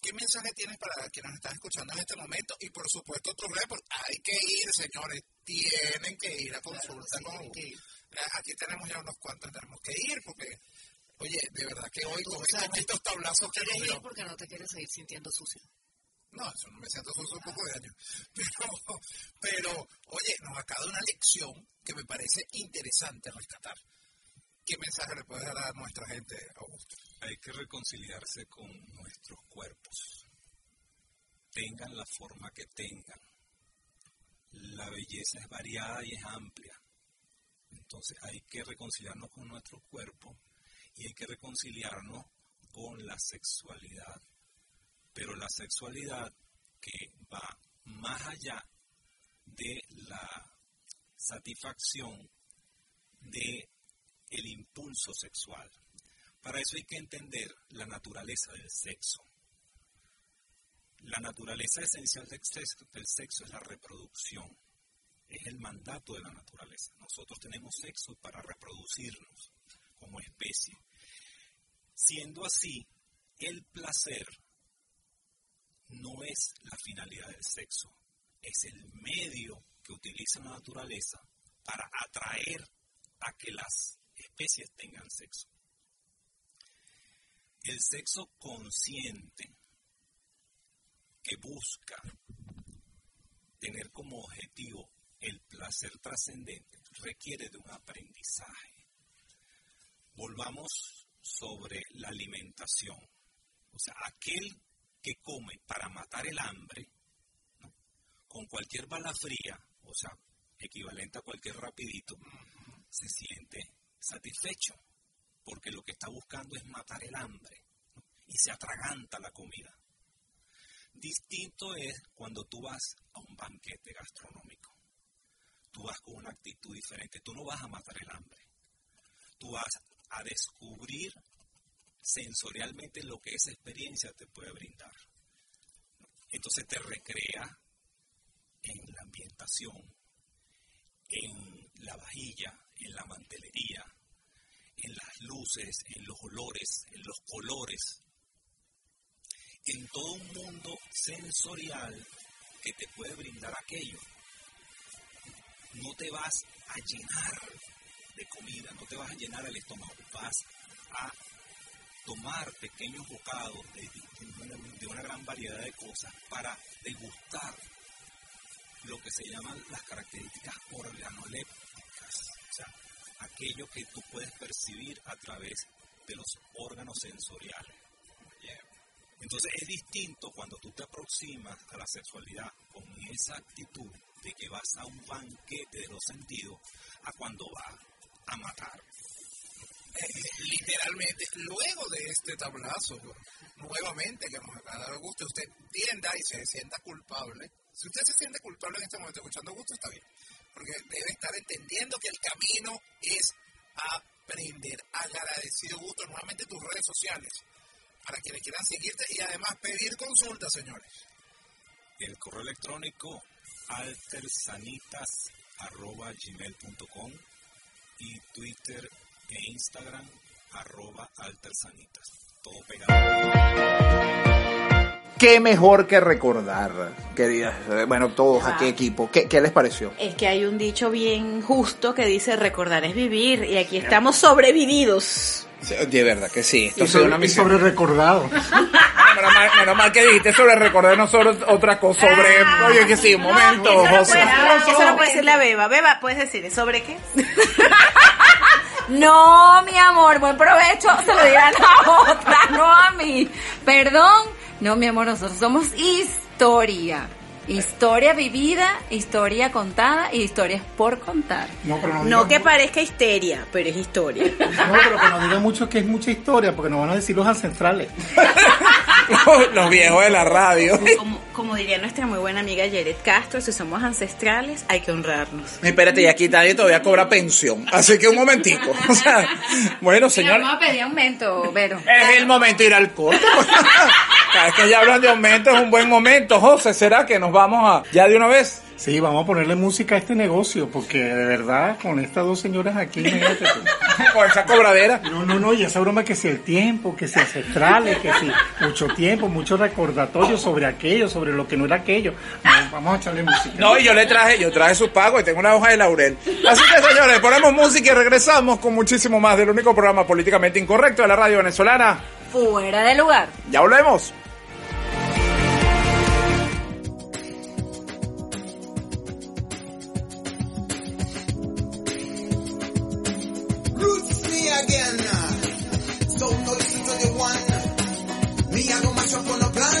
¿Qué mensaje tienes para quienes nos están escuchando en este momento? Y por supuesto, otro report. Hay que ir, señores. Tienen que ir a consulta sí, con hay que ir. Aquí tenemos ya unos cuantos, tenemos que ir porque, oye, de verdad que hoy con, estos tablazos que nos Quieres dio. ir porque no te quieres seguir sintiendo sucio. No, eso no me siento sucio un poco de años. Pero, pero, oye, nos acaba de una lección que me parece interesante rescatar. ¿Qué mensaje le puedes dar a nuestra gente, Augusto? Hay que reconciliarse con nuestros cuerpos. Tengan la forma que tengan. La belleza es variada y es amplia. Entonces hay que reconciliarnos con nuestro cuerpo y hay que reconciliarnos con la sexualidad. Pero la sexualidad que va más allá de la satisfacción de el impulso sexual. Para eso hay que entender la naturaleza del sexo. La naturaleza esencial del sexo, del sexo es la reproducción. Es el mandato de la naturaleza. Nosotros tenemos sexo para reproducirnos como especie. Siendo así, el placer no es la finalidad del sexo, es el medio que utiliza la naturaleza para atraer a que las especies tengan sexo. El sexo consciente que busca tener como objetivo el placer trascendente requiere de un aprendizaje. Volvamos sobre la alimentación. O sea, aquel que come para matar el hambre, con cualquier bala fría, o sea, equivalente a cualquier rapidito, se siente satisfecho, porque lo que está buscando es matar el hambre y se atraganta la comida. Distinto es cuando tú vas a un banquete gastronómico. Tú vas con una actitud diferente. Tú no vas a matar el hambre. Tú vas a descubrir sensorialmente lo que esa experiencia te puede brindar. Entonces te recrea en la ambientación, en la vajilla, en la mantelería, en las luces, en los olores, en los colores. en todo un mundo sensorial que te puede brindar aquello. No te vas a llenar de comida, no te vas a llenar el estómago, vas a tomar pequeños bocados de, de una, de una gran variedad de cosas para degustar lo que se llaman las características organolépticas, o sea, aquello que tú puedes percibir a través de los órganos sensoriales. Entonces es distinto cuando tú te aproximas a la sexualidad con esa actitud de que vas a un banquete de los sentidos a cuando vas a matar. Eh, literalmente, luego de este tablazo, nuevamente que nos acaba de dar gusto, usted tienda y se sienta culpable. Si usted se siente culpable en este momento escuchando gusto, está bien. Porque debe estar entendiendo que el camino es aprender. Agradecido gusto, nuevamente tus redes sociales, para quienes quieran seguirte y además pedir consulta, señores. El correo electrónico altersanitas.gmail.com y Twitter e Instagram arroba altersanitas. Todo pegado. Qué mejor que recordar, queridas. eh, Bueno, todos aquí equipo. ¿Qué, qué les pareció? Es que hay un dicho bien justo que dice recordar es vivir y aquí estamos sobrevividos. De verdad que sí. Esto Y ha sido sobre, una y misión. sobre recordado. Menos mal, menos mal que dijiste sobre recordar, no sobre otra cosa. Sobre. Oye, que sí, un momento, Eso lo José. puede- eso lo puede decir la beba. Beba, ¿puedes decir sobre qué? No, mi amor, buen provecho. Se lo dirán a otra, no a mí. Perdón. No, mi amor, nosotros somos historia. Historia vivida, historia contada y historias por contar. No, pero no, No que parezca histeria, pero es historia. no, pero que no digan mucho que es mucha historia, porque nos van a decir los ancestrales. Los, los viejos de la radio. Como, como diría nuestra muy buena amiga Yeret Castro, si somos ancestrales hay que honrarnos. Espérate, y aquí nadie todavía cobra pensión. Así que un momentico. O sea, bueno, señor. Vamos a pedir aumento, Vero. Es el momento de ir al corte. Cada vez que ya hablan de aumento es un buen momento. José, ¿será que nos vamos a ya de una vez? Sí, vamos a ponerle música a este negocio, porque de verdad, con estas dos señoras aquí, imagínate. Con esa cobradera. No, no, no, y esa broma que si el tiempo, que si ancestrales, que si mucho tiempo, mucho recordatorio sobre aquello, sobre lo que no era aquello. No, vamos a echarle música. No, y yo le traje, yo traje su pago y tengo una hoja de laurel. Así que señores, ponemos música y regresamos con muchísimo más del único programa políticamente incorrecto de la radio venezolana. Fuera de lugar. Ya volvemos. 21. Mi hago macho por los planes.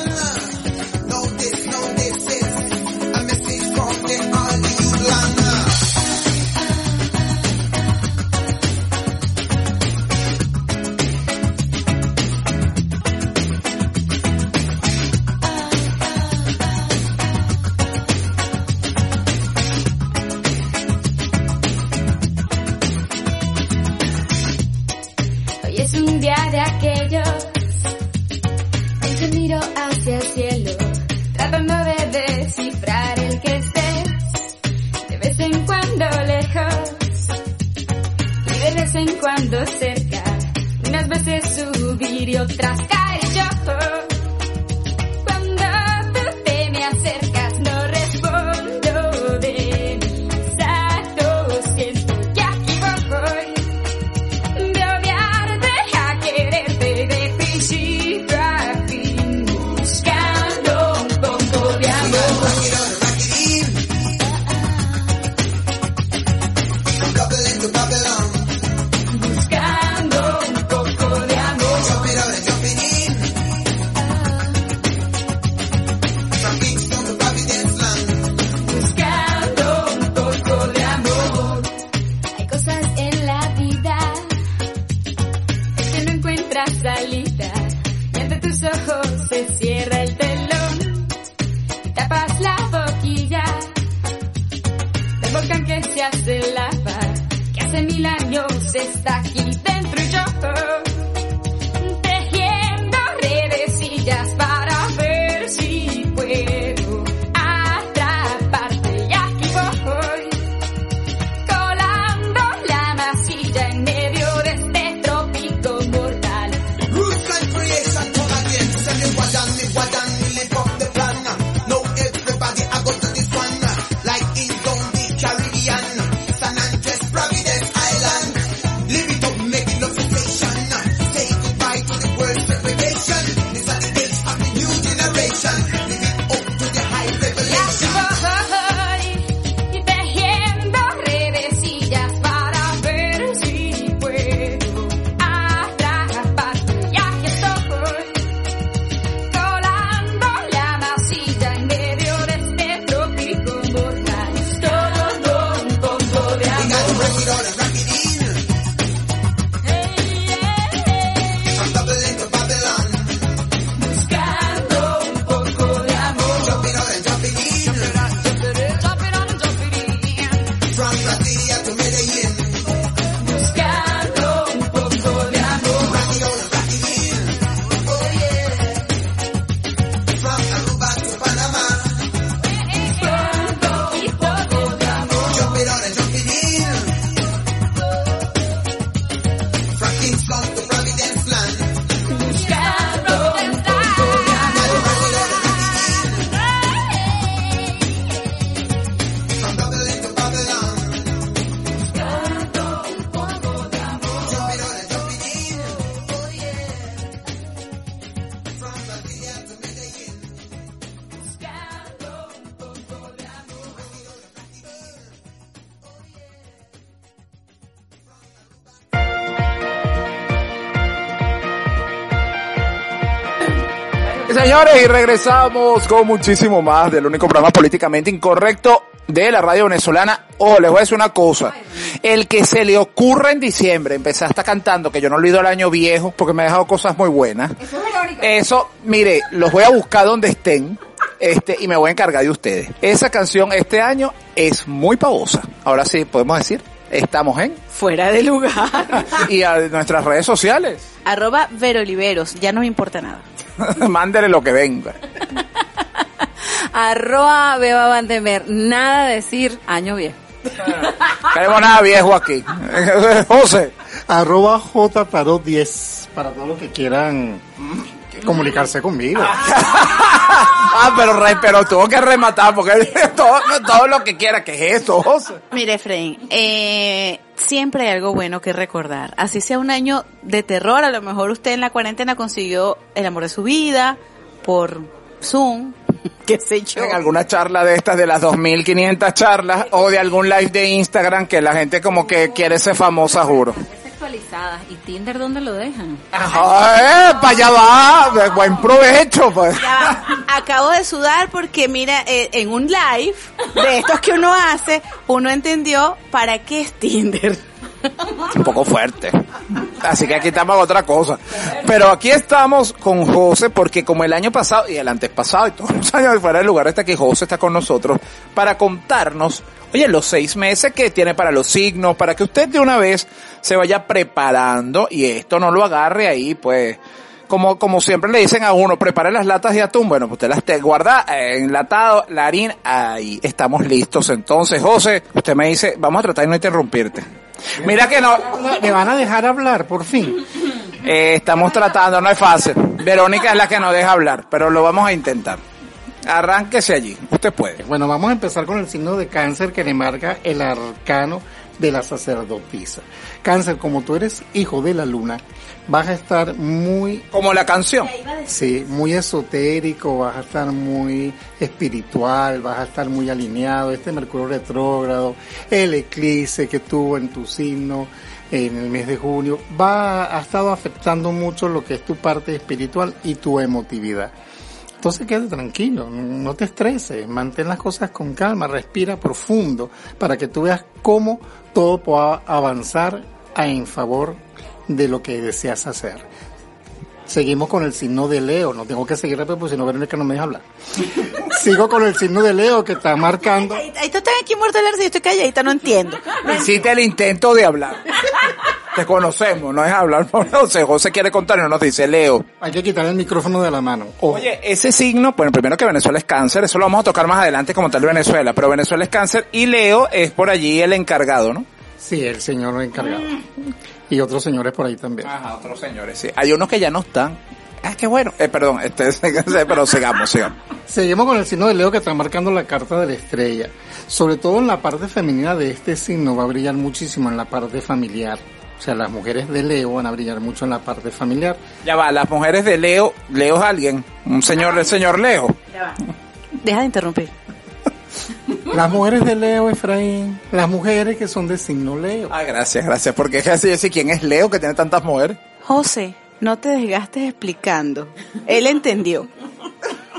Señores, y regresamos con muchísimo más del único programa políticamente incorrecto de la radio venezolana. Oh, les voy a decir una cosa. El que se le ocurra en diciembre empezar hasta cantando, que yo no olvido el año viejo, porque me ha dejado cosas muy buenas. Eso, mire, los voy a buscar donde estén. Este, y me voy a encargar de ustedes. Esa canción este año es muy pavosa. Ahora sí, podemos decir, estamos en Fuera de lugar. y a nuestras redes sociales. Arroba Veroliveros, ya no me importa nada. Mándele lo que venga. Arroba Beba Vandemer. Nada de decir año viejo. Queremos nada viejo aquí. José. Arroba JTarot 10 para todos los que quieran comunicarse conmigo. Ah, pero rey, pero tuvo que rematar porque todo, todo lo que quiera, que es esto? Mire, Efraín, eh, siempre hay algo bueno que recordar. Así sea un año de terror, a lo mejor usted en la cuarentena consiguió el amor de su vida por Zoom, qué sé yo. En alguna charla de estas de las 2500 charlas o de algún live de Instagram que la gente como que quiere ser famosa, juro. Sexualizadas. ¿Y Tinder dónde lo dejan? ¡Ay, para allá va! De buen provecho, pues. Ya. Acabo de sudar porque mira, eh, en un live de estos que uno hace, uno entendió para qué es Tinder. Un poco fuerte. Así que aquí estamos otra cosa. Pero aquí estamos con José porque como el año pasado y el antes pasado y todos los años de fuera del lugar está que José está con nosotros para contarnos, oye, los seis meses que tiene para los signos, para que usted de una vez se vaya preparando y esto no lo agarre ahí, pues, como, como siempre le dicen a uno, prepare las latas de atún, bueno, pues usted las te guarda eh, enlatado, la harina, ahí estamos listos. Entonces, José, usted me dice, vamos a tratar de no interrumpirte. Mira que no, Me van a dejar hablar, por fin. eh, estamos tratando, no es fácil. Verónica es la que no deja hablar, pero lo vamos a intentar. Arránquese allí, usted puede. Bueno, vamos a empezar con el signo de cáncer que le marca el arcano de la sacerdotisa. Cáncer, como tú eres hijo de la luna, vas a estar muy Como la canción. Sí, muy esotérico, vas a estar muy espiritual, vas a estar muy alineado. Este Mercurio retrógrado, el eclipse que tuvo en tu signo en el mes de junio, va, ha estado afectando mucho lo que es tu parte espiritual y tu emotividad. Entonces quédate tranquilo, no te estreses, mantén las cosas con calma, respira profundo para que tú veas cómo todo pueda avanzar en favor de lo que deseas hacer. Seguimos con el signo de Leo, no tengo que seguir rápido porque si no Verónica no me deja hablar. Sigo con el signo de Leo que está marcando. Ahí, estás aquí muerto risa y yo estoy calladita, no entiendo. Hiciste el intento de hablar. Te conocemos, no es hablar por José. José quiere contar y no nos dice Leo. Hay que quitar el micrófono de la mano. Ojo. Oye, ese signo, bueno, primero que Venezuela es cáncer, eso lo vamos a tocar más adelante como tal de Venezuela, pero Venezuela es cáncer y Leo es por allí el encargado, ¿no? Sí, el señor encargado. Y otros señores por ahí también. Ajá, otros señores, sí. Hay unos que ya no están. Ah, qué bueno. Eh, perdón, este, pero sigamos, sigamos. Seguimos con el signo de Leo que está marcando la carta de la estrella. Sobre todo en la parte femenina de este signo va a brillar muchísimo en la parte familiar. O sea, las mujeres de Leo van a brillar mucho en la parte familiar. Ya va, las mujeres de Leo, Leo es alguien, un señor, el señor Leo. Deja de interrumpir. Las mujeres de Leo, Efraín, las mujeres que son de signo Leo. Ah, gracias, gracias, porque es así decir quién es Leo que tiene tantas mujeres. José, no te desgastes explicando. Él entendió.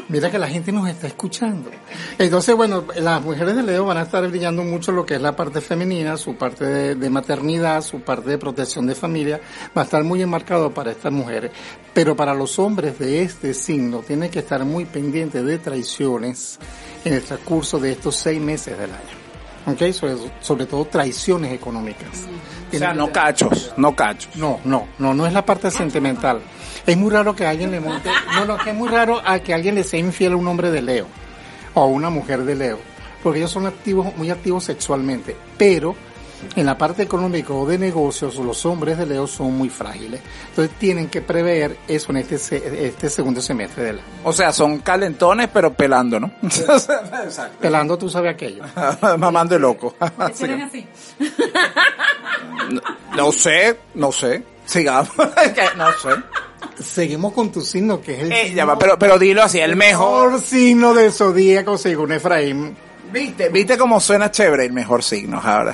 Mira que la gente nos está escuchando. Entonces, bueno, las mujeres de Leo van a estar brillando mucho lo que es la parte femenina, su parte de, de maternidad, su parte de protección de familia, va a estar muy enmarcado para estas mujeres. Pero para los hombres de este signo, tienen que estar muy pendientes de traiciones en el transcurso de estos seis meses del año. ¿Ok? Sobre, sobre todo traiciones económicas. O sea, no cachos, no cachos. No, no, no, no es la parte sentimental. Es muy raro que alguien le monte, no, no, que es muy raro a que alguien le sea infiel a un hombre de Leo o a una mujer de Leo, porque ellos son activos, muy activos sexualmente, pero en la parte económica o de negocios los hombres de Leo son muy frágiles, entonces tienen que prever eso en este se- este segundo semestre del año. O sea, son calentones, pero pelando, ¿no? Exacto. Pelando, tú sabes aquello. Mamando de loco. ¿Qué eres así? No, no sé, no sé. Sigamos. No sé. Seguimos con tu signo, que es el Eh, ya va, pero, pero dilo así, el mejor. mejor signo del zodíaco según Efraín. ¿Viste? ¿Viste cómo suena chévere el mejor signo ahora?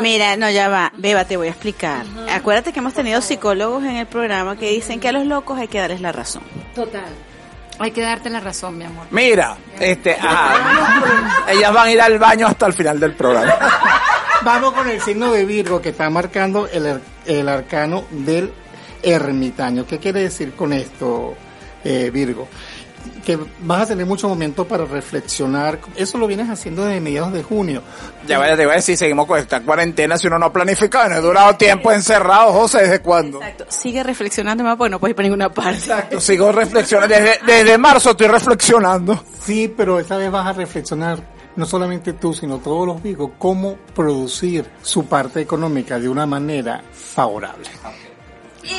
Mira, no, ya va. Beba, te voy a explicar. Acuérdate que hemos tenido psicólogos en el programa que dicen que a los locos hay que darles la razón. Total. Hay que darte la razón, mi amor. Mira, este, ellas van a ir al baño hasta el final del programa. Vamos con el signo de Virgo que está marcando el, ar- el arcano del ermitaño. ¿Qué quiere decir con esto, eh, Virgo? Que vas a tener muchos momentos para reflexionar. Eso lo vienes haciendo desde mediados de junio. Ya vaya, te iba a decir, seguimos con esta cuarentena si uno no ha planificado, no he durado tiempo encerrado, José, ¿desde cuándo? Exacto. Sigue reflexionando más porque no puedes ir para ninguna parte. Exacto, sigo reflexionando, desde, desde marzo estoy reflexionando. Sí, pero esta vez vas a reflexionar, no solamente tú, sino todos los Virgos, cómo producir su parte económica de una manera favorable.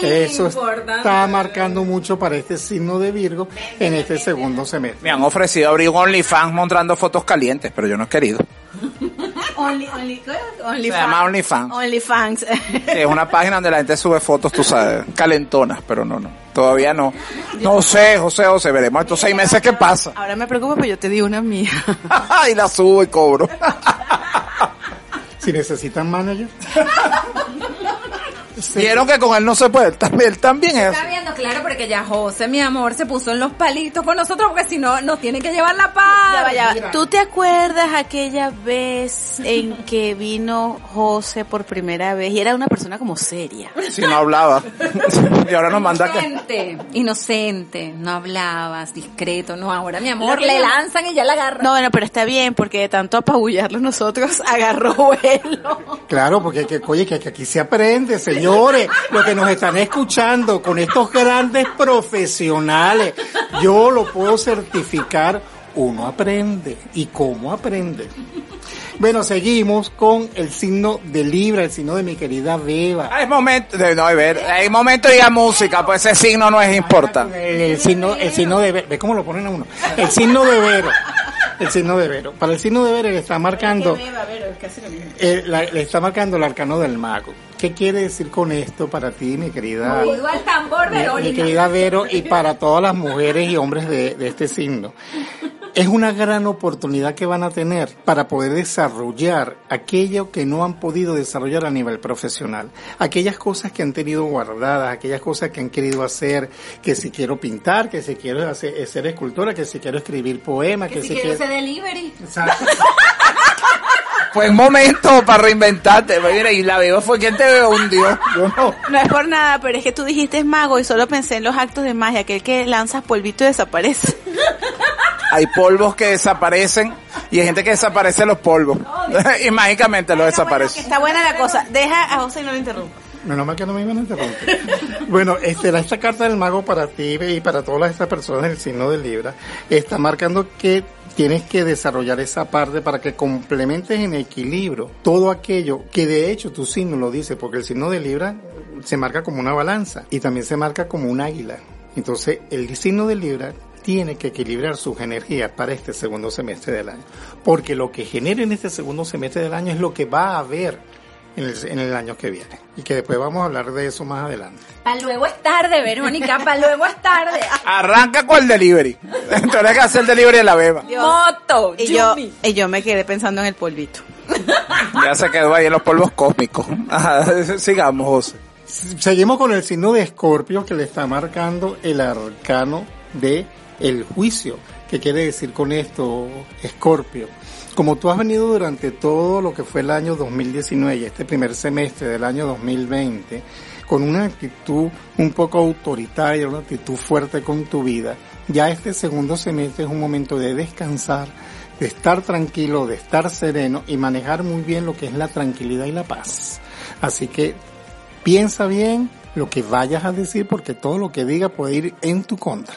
Eso está marcando mucho para este signo de Virgo en este segundo semestre. Me han ofrecido abrir un OnlyFans mostrando fotos calientes, pero yo no he querido. Only, only, ¿qué? only Se llama OnlyFans. OnlyFans. Es una página donde la gente sube fotos, tú sabes, calentonas, pero no, no. Todavía no. No sé, José, José, veremos estos seis meses qué pasa. Ahora me preocupa porque yo te di una mía. y la subo y cobro. Si necesitan manager, Vieron que con él no se puede. También, él también es. Está viendo, claro, porque ya José, mi amor, se puso en los palitos con nosotros porque si no, nos tiene que llevar la paz. Ya va, ya va. ¿Tú te acuerdas aquella vez en que vino José por primera vez y era una persona como seria? Si no hablaba. y ahora nos manda que. Inocente, inocente, no hablabas, discreto, no, ahora mi amor, le lanzan y ya la agarran. No, bueno, pero está bien porque de tanto apabullarlos nosotros agarró vuelo. claro, porque que, oye, que, que aquí se aprende, señores, lo que nos están escuchando con estos grandes profesionales, yo lo puedo certificar, uno aprende. ¿Y cómo aprende? Bueno, seguimos con el signo de Libra, el signo de mi querida Beba. Hay momento, de, no, ver, hay momento de ir a música, pues ese signo no es importante. El, el signo, el signo de Vero, ve cómo lo ponen a uno. El signo de Vero. El signo de Vero. Para el signo de Vero le está marcando, eh, la- le está marcando el arcano del mago. ¿Qué quiere decir con esto para ti, mi querida? Oído al tambor, mi, querida Vero y para todas las mujeres y hombres de, de este signo. Es una gran oportunidad que van a tener para poder desarrollar aquello que no han podido desarrollar a nivel profesional. Aquellas cosas que han tenido guardadas, aquellas cosas que han querido hacer, que si quiero pintar, que si quiero hacer, ser escultora, que si quiero escribir poemas, que, Que si quiero ese delivery. Exacto. Fue un momento para reinventarte. pues Mira, y la veo fue quien te veo un dios. Yo no. No es por nada, pero es que tú dijiste mago y solo pensé en los actos de magia, aquel que lanzas polvito y desaparece. Hay polvos que desaparecen y hay gente que desaparece los polvos. y mágicamente los desaparece. Está buena la cosa. Deja a José y no lo interrumpa. Menos mal que no me iban a interrumpir. bueno, este, la- esta carta del mago para ti y para todas estas personas del signo de Libra está marcando que tienes que desarrollar esa parte para que complementes en equilibrio todo aquello que de hecho tu signo lo dice, porque el signo de Libra se marca como una balanza y también se marca como un águila. Entonces, el signo de Libra tiene que equilibrar sus energías para este segundo semestre del año. Porque lo que genere en este segundo semestre del año es lo que va a haber en el, en el año que viene. Y que después vamos a hablar de eso más adelante. Para luego es tarde, Verónica, para luego es tarde. Arranca con el delivery. Entonces hay que hacer el delivery de la beba. Moto, Y yo, y yo me quedé pensando en el polvito. Ya se quedó ahí en los polvos cósmicos. Ajá, sigamos, José. Seguimos con el signo de Escorpio que le está marcando el arcano de el juicio. ¿Qué quiere decir con esto, Escorpio? Como tú has venido durante todo lo que fue el año 2019 y este primer semestre del año 2020, con una actitud un poco autoritaria, una actitud fuerte con tu vida, ya este segundo semestre es un momento de descansar, de estar tranquilo, de estar sereno y manejar muy bien lo que es la tranquilidad y la paz. Así que piensa bien lo que vayas a decir porque todo lo que diga puede ir en tu contra.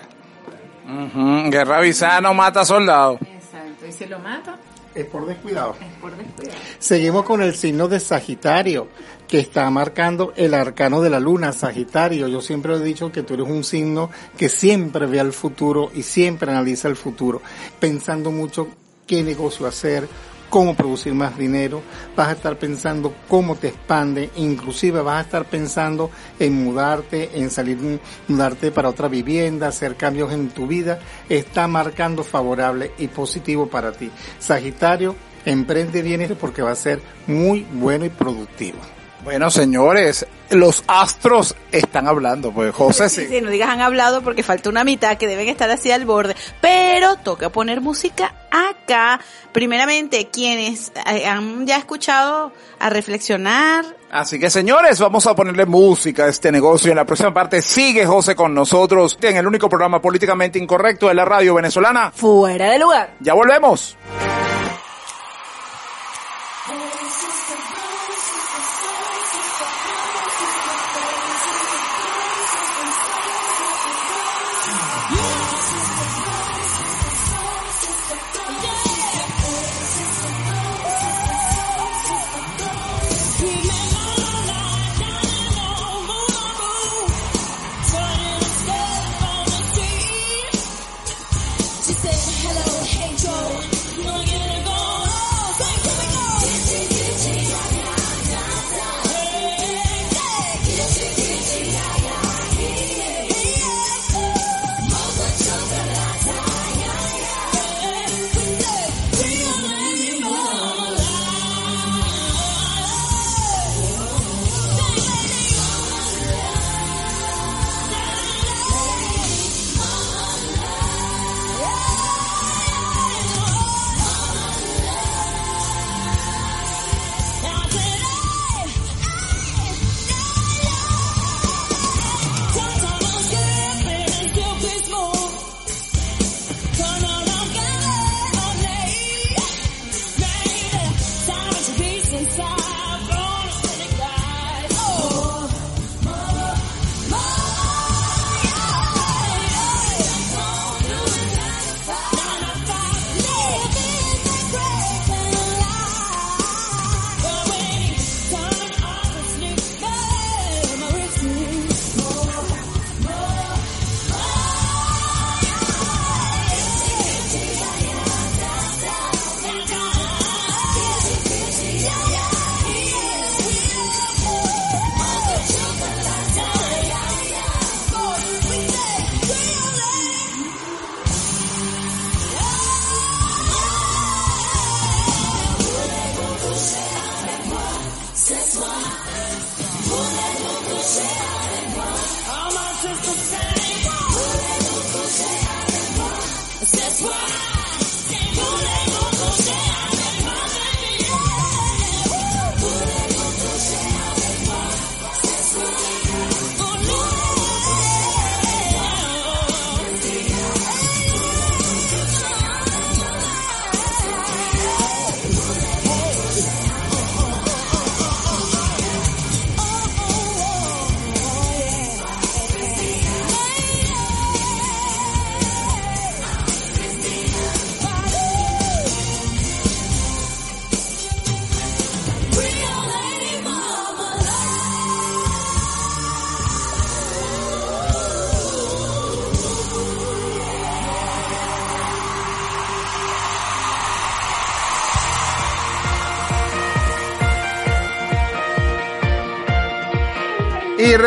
Guerra avisada no mata soldados. Exacto, y si lo mata, Es por descuidado. es por descuidado. Seguimos con el signo de Sagitario, que está marcando el arcano de la luna, Sagitario. Yo siempre he dicho que tú eres un signo que siempre ve al futuro y siempre analiza el futuro, pensando mucho qué negocio hacer, cómo producir más dinero, vas a estar pensando cómo te expande, inclusive vas a estar pensando en mudarte, en salir, mudarte para otra vivienda, hacer cambios en tu vida, está marcando favorable y positivo para ti. Sagitario, emprende bien esto porque va a ser muy bueno y productivo. Bueno, señores, los astros están hablando, pues José sí. Sí, sí, no digas han hablado porque falta una mitad que deben estar así al borde. Pero toca poner música acá. Primeramente, quienes eh, han ya escuchado a reflexionar. Así que señores, vamos a ponerle música a este negocio. En la próxima parte sigue José con nosotros en el único programa políticamente incorrecto de la radio venezolana. Fuera de lugar. Ya volvemos.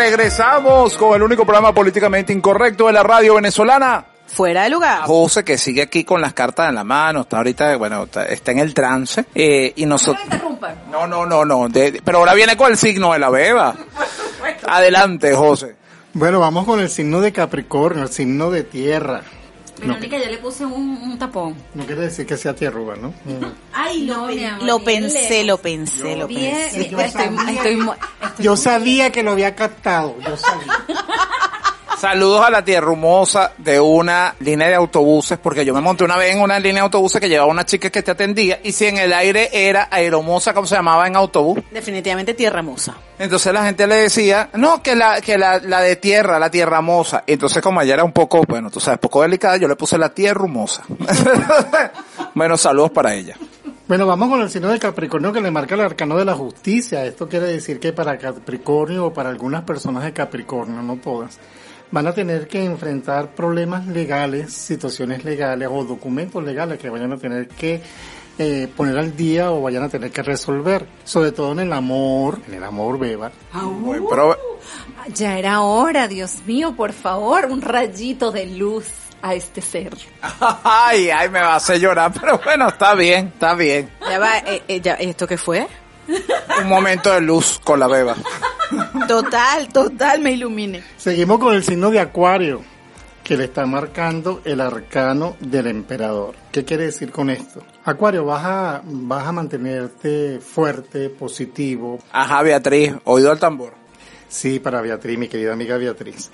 Regresamos con el único programa políticamente incorrecto de la radio venezolana. Fuera de lugar. José que sigue aquí con las cartas en la mano, está ahorita, bueno, está, está en el trance. Eh, y nosotros... No, no, no, no. de- pero ahora viene con el signo de la beba. Adelante, José. Bueno, vamos con el signo de Capricornio, el signo de tierra. No, Verónica, ya le puse un, un tapón. no quiere decir que sea tierruga, ¿no? Mm. Ay, No, lo, amor, lo pensé, lo pensé, lo pensé. Yo sabía estoy Yo sabía que lo había captado, yo sabía. Saludos a la tierra hermosa de una línea de autobuses, porque yo me monté una vez en una línea de autobuses que llevaba una chica que te atendía, y si en el aire era aeromosa, como se llamaba en autobús, Definitivamente tierra moza. entonces la gente le decía, no, que la, que la, la de tierra, la tierra moza. Entonces como ella era un poco, bueno, tú sabes, poco delicada, yo le puse la tierra humosa. bueno, saludos para ella. Bueno, vamos con el signo de Capricornio que le marca el arcano de la justicia. Esto quiere decir que para Capricornio o para algunas personas de Capricornio, no todas, van a tener que enfrentar problemas legales, situaciones legales o documentos legales que vayan a tener que eh, poner al día o vayan a tener que resolver. Sobre todo en el amor, en el amor beba. Ya era hora, Dios mío, por favor, un rayito de luz a este ser. Ay, ay, me va a hacer llorar, pero bueno, está bien, está bien. Ya va, eh, eh, ya, ¿esto qué fue? Un momento de luz con la beba. Total, total, me ilumine. Seguimos con el signo de Acuario, que le está marcando el arcano del emperador. ¿Qué quiere decir con esto? Acuario, vas a, vas a mantenerte fuerte, positivo. Ajá, Beatriz, oído al tambor. Sí, para Beatriz, mi querida amiga Beatriz.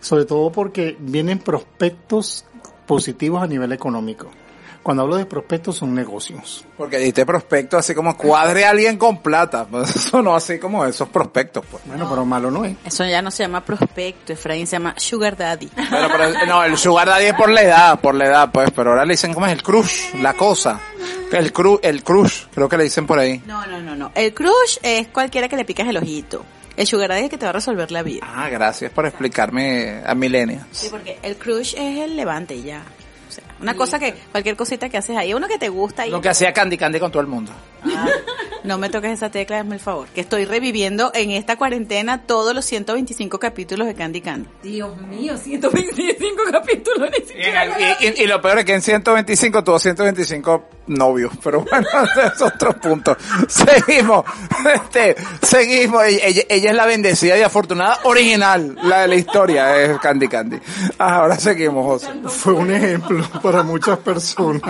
Sobre todo porque vienen prospectos positivos a nivel económico. Cuando hablo de prospectos son negocios. Porque diste prospecto así como cuadre a alguien con plata. Pues Eso no así como esos prospectos, pues. Bueno, pero malo no es. Eso ya no se llama prospecto, Efraín, se llama sugar daddy. Pero, pero, no, el sugar daddy es por la edad, por la edad, pues. Pero ahora le dicen, ¿cómo es? El crush, la cosa. El cru, el crush, creo que le dicen por ahí. No, no, no, no. El crush es cualquiera que le picas el ojito. El sugar daddy es el que te va a resolver la vida. Ah, gracias por explicarme a millennials. Sí, porque el crush es el levante y ya. Una cosa que, cualquier cosita que haces ahí, uno que te gusta y Lo que hacía Candy Candy con todo el mundo. no me toques esa tecla, hazme el favor. Que estoy reviviendo en esta cuarentena todos los 125 capítulos de Candy Candy. Dios mío, 125 capítulos, ni Y, siquiera. y- y lo peor es que en 125 tuvo 125 novios, pero bueno, es otro punto. Seguimos, este, seguimos. Ella, ella- ella es la bendecida y afortunada original, la de la historia, es Candy Candy. Ah, Ahora seguimos, José. Fue un ejemplo para muchas personas.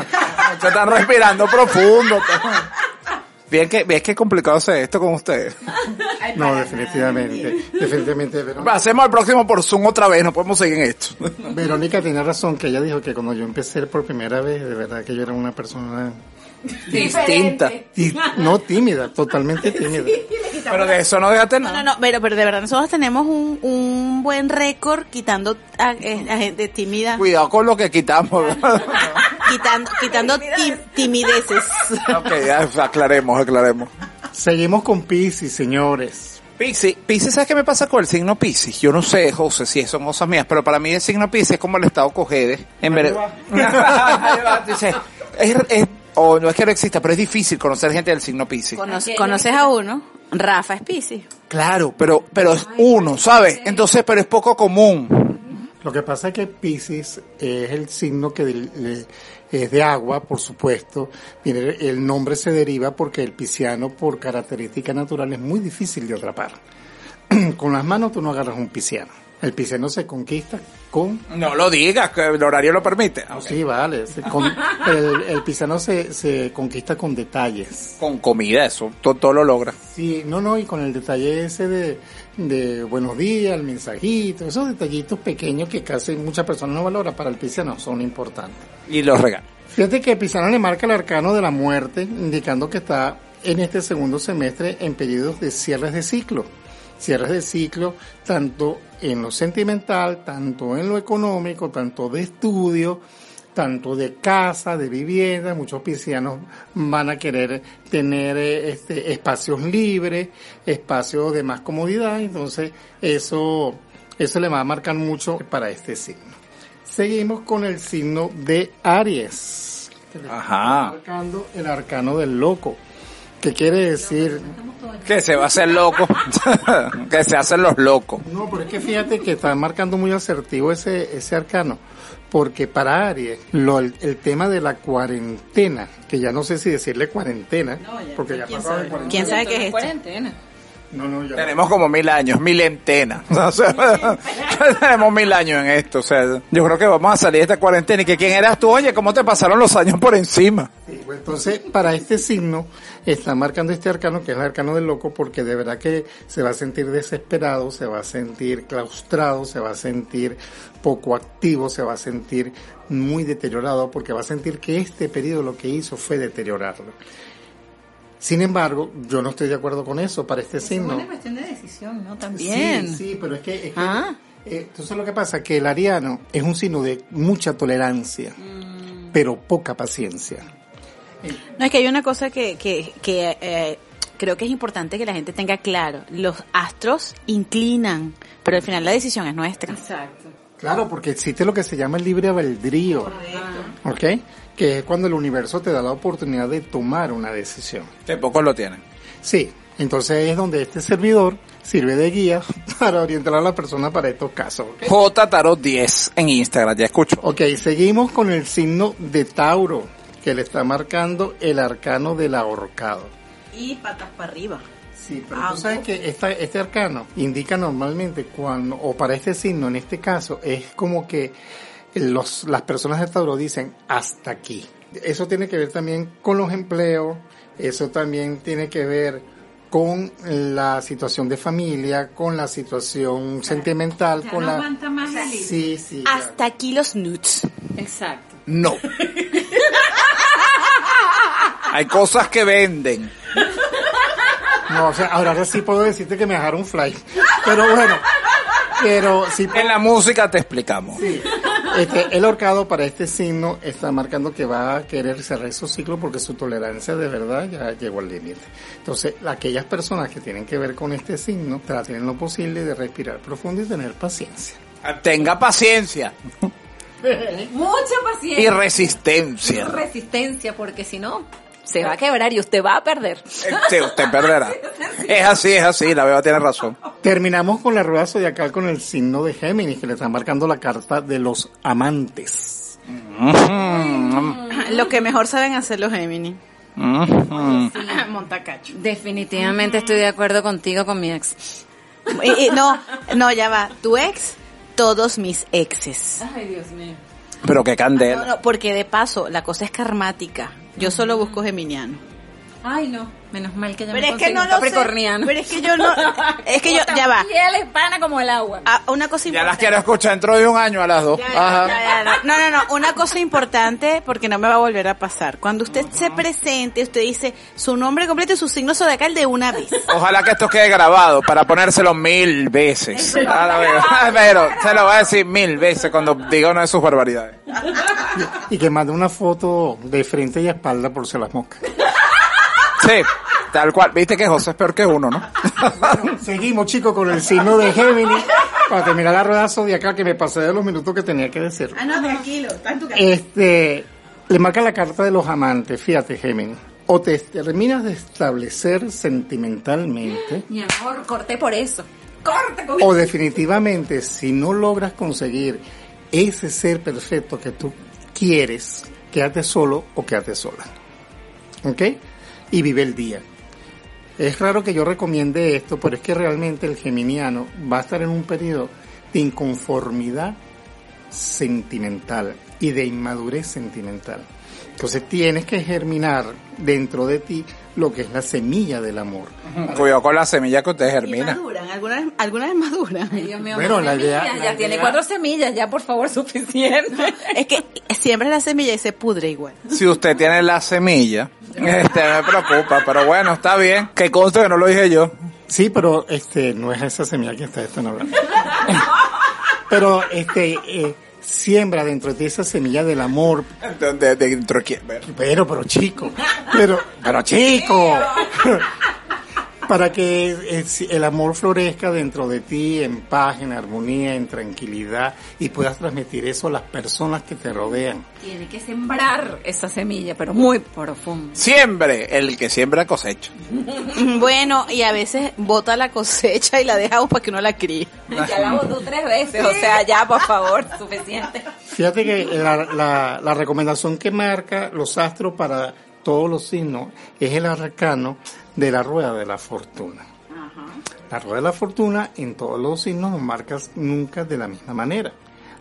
Se están respirando profundo. Bien que, bien que complicado hacer esto con ustedes. No, definitivamente. Definitivamente. Verónica, Hacemos el próximo por Zoom otra vez, no podemos seguir en esto. Verónica tiene razón, que ella dijo que cuando yo empecé por primera vez, de verdad que yo era una persona Distinta. y no tímida, totalmente tímida. Pero de eso no déjate No, nada. no, no, pero, pero de verdad nosotros tenemos un, un buen récord quitando a, eh, a gente tímida, Cuidado con lo que quitamos. quitando, quitando ti- timideces. ok, ya, aclaremos, aclaremos. Seguimos con Pisces, señores. Piscis, Piscis, ¿sabes qué me pasa con el signo Piscis? Yo no sé, José, si son cosas mías, pero para mí el signo Piscis es como el estado cogede. En vez Dice, es, es- o no es que no exista, pero es difícil conocer gente del signo Piscis. Conoce- conoces a uno, Rafa es Piscis. Claro, pero, pero es uno, ¿sabes? Entonces, pero es poco común. Lo que pasa es que Pisces es el signo que le- es de agua, por supuesto. El nombre se deriva porque el pisciano, por característica natural, es muy difícil de atrapar. con las manos tú no agarras un pisciano. El pisciano se conquista con... No lo digas, que el horario lo permite. No, sí, vale. con- el, el se, se conquista con detalles. Con comida, eso, todo, todo lo logra. Sí, no, no, y con el detalle ese de, de buenos días, el mensajito, esos detallitos pequeños que casi muchas personas no valoran, para el pisciano son importantes. Y los regalos. Fíjate que Pisano le marca el arcano de la muerte, indicando que está en este segundo semestre en periodos de cierres de ciclo. Cierres de ciclo tanto en lo sentimental, tanto en lo económico, tanto de estudio, tanto de casa, de vivienda. Muchos piscianos van a querer tener eh, este, espacios libres, espacios de más comodidad. Entonces, eso, eso le va a marcar mucho para este signo. Seguimos con el signo de Aries. que le está Ajá. marcando el arcano del loco. ¿Qué quiere decir? Que se va a hacer loco. que se hacen los locos. No, pero es que fíjate que está marcando muy asertivo ese, ese arcano. Porque para Aries, lo, el, el tema de la cuarentena, que ya no sé si decirle cuarentena, porque ya pasó de cuarentena. ¿Quién sabe qué es esto? Cuarentena. No, no, ya. Tenemos como mil años, mil entenas. O sea, tenemos mil años en esto. O sea, yo creo que vamos a salir de esta cuarentena. ¿Y que quién eras tú? Oye, ¿cómo te pasaron los años por encima? Sí, pues, entonces, para este signo, está marcando este arcano, que es el arcano del loco, porque de verdad que se va a sentir desesperado, se va a sentir claustrado, se va a sentir poco activo, se va a sentir muy deteriorado, porque va a sentir que este periodo lo que hizo fue deteriorarlo. Sin embargo, yo no estoy de acuerdo con eso para este Es signo. una cuestión de decisión, ¿no? También. Sí, sí, pero es que, es que Ah. eh, sabes lo que pasa, que el ariano es un signo de mucha tolerancia, Mm. pero poca paciencia. No, es que hay una cosa que, que, que eh, creo que es importante que la gente tenga claro. Los astros inclinan, pero al final la decisión es nuestra. Exacto. Claro, porque existe lo que se llama el libre albedrío, ¿ok? Que es cuando el universo te da la oportunidad de tomar una decisión. Que pocos lo tienen. Sí, entonces es donde este servidor sirve de guía para orientar a la persona para estos casos. ¿ok? J Tarot 10 en Instagram, ya escucho. Ok, seguimos con el signo de Tauro, que le está marcando el arcano del ahorcado. Y patas para arriba. Sí, pero Ah, tú sabes que esta- este arcano indica normalmente cuando, o para este signo en este caso, es como que los, las personas de Tauro dicen hasta aquí. Eso tiene que ver también con los empleos, eso también tiene que ver con la situación de familia, con la situación sentimental, con la... más Sí, sí. claro. Hasta aquí los nudes. Exacto. No. Hay cosas que venden. No, o sea, ahora sí puedo decirte que me dejaron fly. Pero bueno, pero sí En la música te explicamos. Sí. Este, el horcado para este signo está marcando que va a querer cerrar su ciclo porque su tolerancia de verdad ya llegó al límite. Entonces, aquellas personas que tienen que ver con este signo traten en lo posible de respirar profundo y tener paciencia. Tenga paciencia Mucha y paciencia. resistencia. resistencia, porque si no, se va a quebrar y usted va a perder. Eh, Sí, usted perderá. Es así, es así, la beba tiene razón. Terminamos con la rueda zodiacal con el signo de Géminis que le está marcando la carta de los amantes. Lo que mejor saben hacer los Gemini. Ujú. Montacacho. Definitivamente estoy de acuerdo contigo con mi ex. Y- y no, no, ya va. Tu ex, todos mis exes. Ay, Dios mío. Pero qué No, candela. no, porque de paso, la cosa es karmática. Yo solo busco geminiano. Ay, no. Menos mal que ya Pero me es que no un lo sé. capricorniano. Pero es que yo no. Es que yo, ya va. Y él es pana como el agua. Ah, una cosa Ya importante. las quiero escuchar dentro de un año a las dos. Ya, ya, Ajá. ya, ya, no. No, no, no, una cosa importante porque no me va a volver a pasar. Cuando usted se presente, usted dice su nombre completo y su signo zodiacal de una vez. Ojalá que esto quede grabado para ponérselo mil veces. A la vez. Pero se lo voy a decir mil veces cuando diga una de sus barbaridades. Y que mande una foto de frente y espalda por si las moscas. Sí, tal cual. Viste que José es peor que uno, ¿no? Seguimos, chicos, con el signo de Géminis para terminar la rueda zodiacal que me pasé de los minutos que tenía que decir. Ah, no, tranquilo, está en tu casa. Este, le marca la carta de los amantes, fíjate, Géminis. O te terminas de establecer sentimentalmente, Mi amor, corté por eso. Corte con o definitivamente, si no logras conseguir ese ser perfecto que tú quieres, quédate solo o quédate sola. ¿Ok? Y vive el día. Es raro que yo recomiende esto, pero es que realmente el geminiano va a estar en un periodo de inconformidad sentimental y de inmadurez sentimental. Entonces tienes que germinar dentro de ti lo que es la semilla del amor. Cuidado con la semilla que usted Y germina. maduran, algunas algunas maduran. Ay, Dios mío, Bueno, la idea- la ya tiene idea- cuatro semillas, ya por favor, suficiente. Es que siempre la semilla y se pudre igual. Si usted tiene la semilla, este me preocupa, pero bueno, está bien. Que conste que no lo dije yo. Sí, pero este no es esa semilla que ustedes están hablando. pero este eh, siembra dentro de ti esa semilla del amor. De, de- de- dentro de quién. Pero, pero chico, pero, pero chico. Para que el, el amor florezca dentro de ti en paz, en armonía, en tranquilidad y puedas transmitir eso a las personas que te rodean. Tiene que sembrar esa semilla, pero muy profundo. Siembre, el que siembra cosecha. Bueno, y a veces bota la cosecha y la dejamos para que uno la críe. Ya la botó tres veces, o sea, ya, por favor, suficiente. Fíjate que la, la, la recomendación que marca los astros para todos los signos es el arcano de la rueda de la fortuna. La rueda de la fortuna en todos los signos no marca nunca de la misma manera.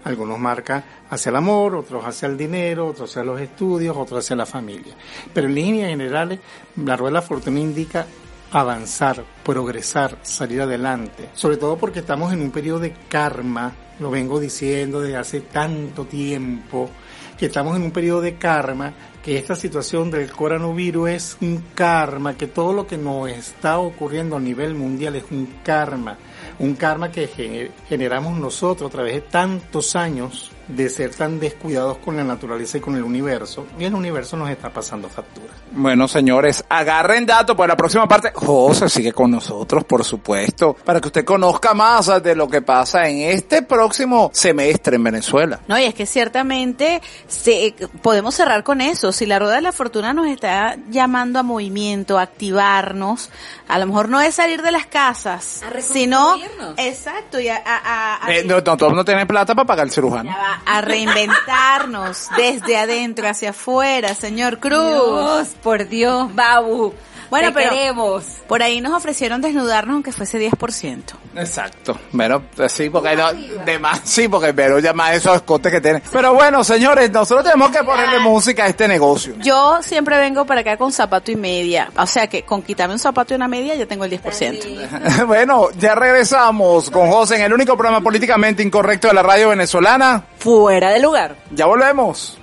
Algunos marcan hacia el amor, otros hacia el dinero, otros hacia los estudios, otros hacia la familia. Pero en líneas generales, la rueda de la fortuna indica avanzar, progresar, salir adelante. Sobre todo porque estamos en un periodo de karma, lo vengo diciendo desde hace tanto tiempo, que estamos en un periodo de karma, que esta situación del coronavirus es un karma, que todo lo que nos está ocurriendo a nivel mundial es un karma, un karma que gener- generamos nosotros a través de tantos años de ser tan descuidados con la naturaleza y con el universo, y el universo nos está pasando factura. Bueno, señores, agarren datos para la próxima parte. José sigue con nosotros, por supuesto, para que usted conozca más de lo que pasa en este próximo semestre en Venezuela. No, y es que ciertamente se, podemos cerrar con eso. Si la rueda de la fortuna nos está llamando a movimiento, a activarnos, a lo mejor no es salir de las casas, A sino, exacto, y a, a- a- a- Eh, no, no, todos no tienen plata para pagar el cirujano. ya va, a reinventarnos desde adentro hacia afuera, señor Cruz. Dios, por Dios, Babu. Bueno, Te pero queremos. por ahí nos ofrecieron desnudarnos aunque fuese 10%. Exacto. Bueno, pues sí, porque no, de más, sí, porque pero ya más esos escotes que tienen. Pero bueno, señores, nosotros tenemos que ponerle música a este negocio. Yo siempre vengo para acá con zapato y media. O sea que con quitarme un zapato y una media ya tengo el 10%. bueno, ya regresamos con José en el único programa políticamente incorrecto de la radio venezolana. Fuera de lugar. Ya volvemos.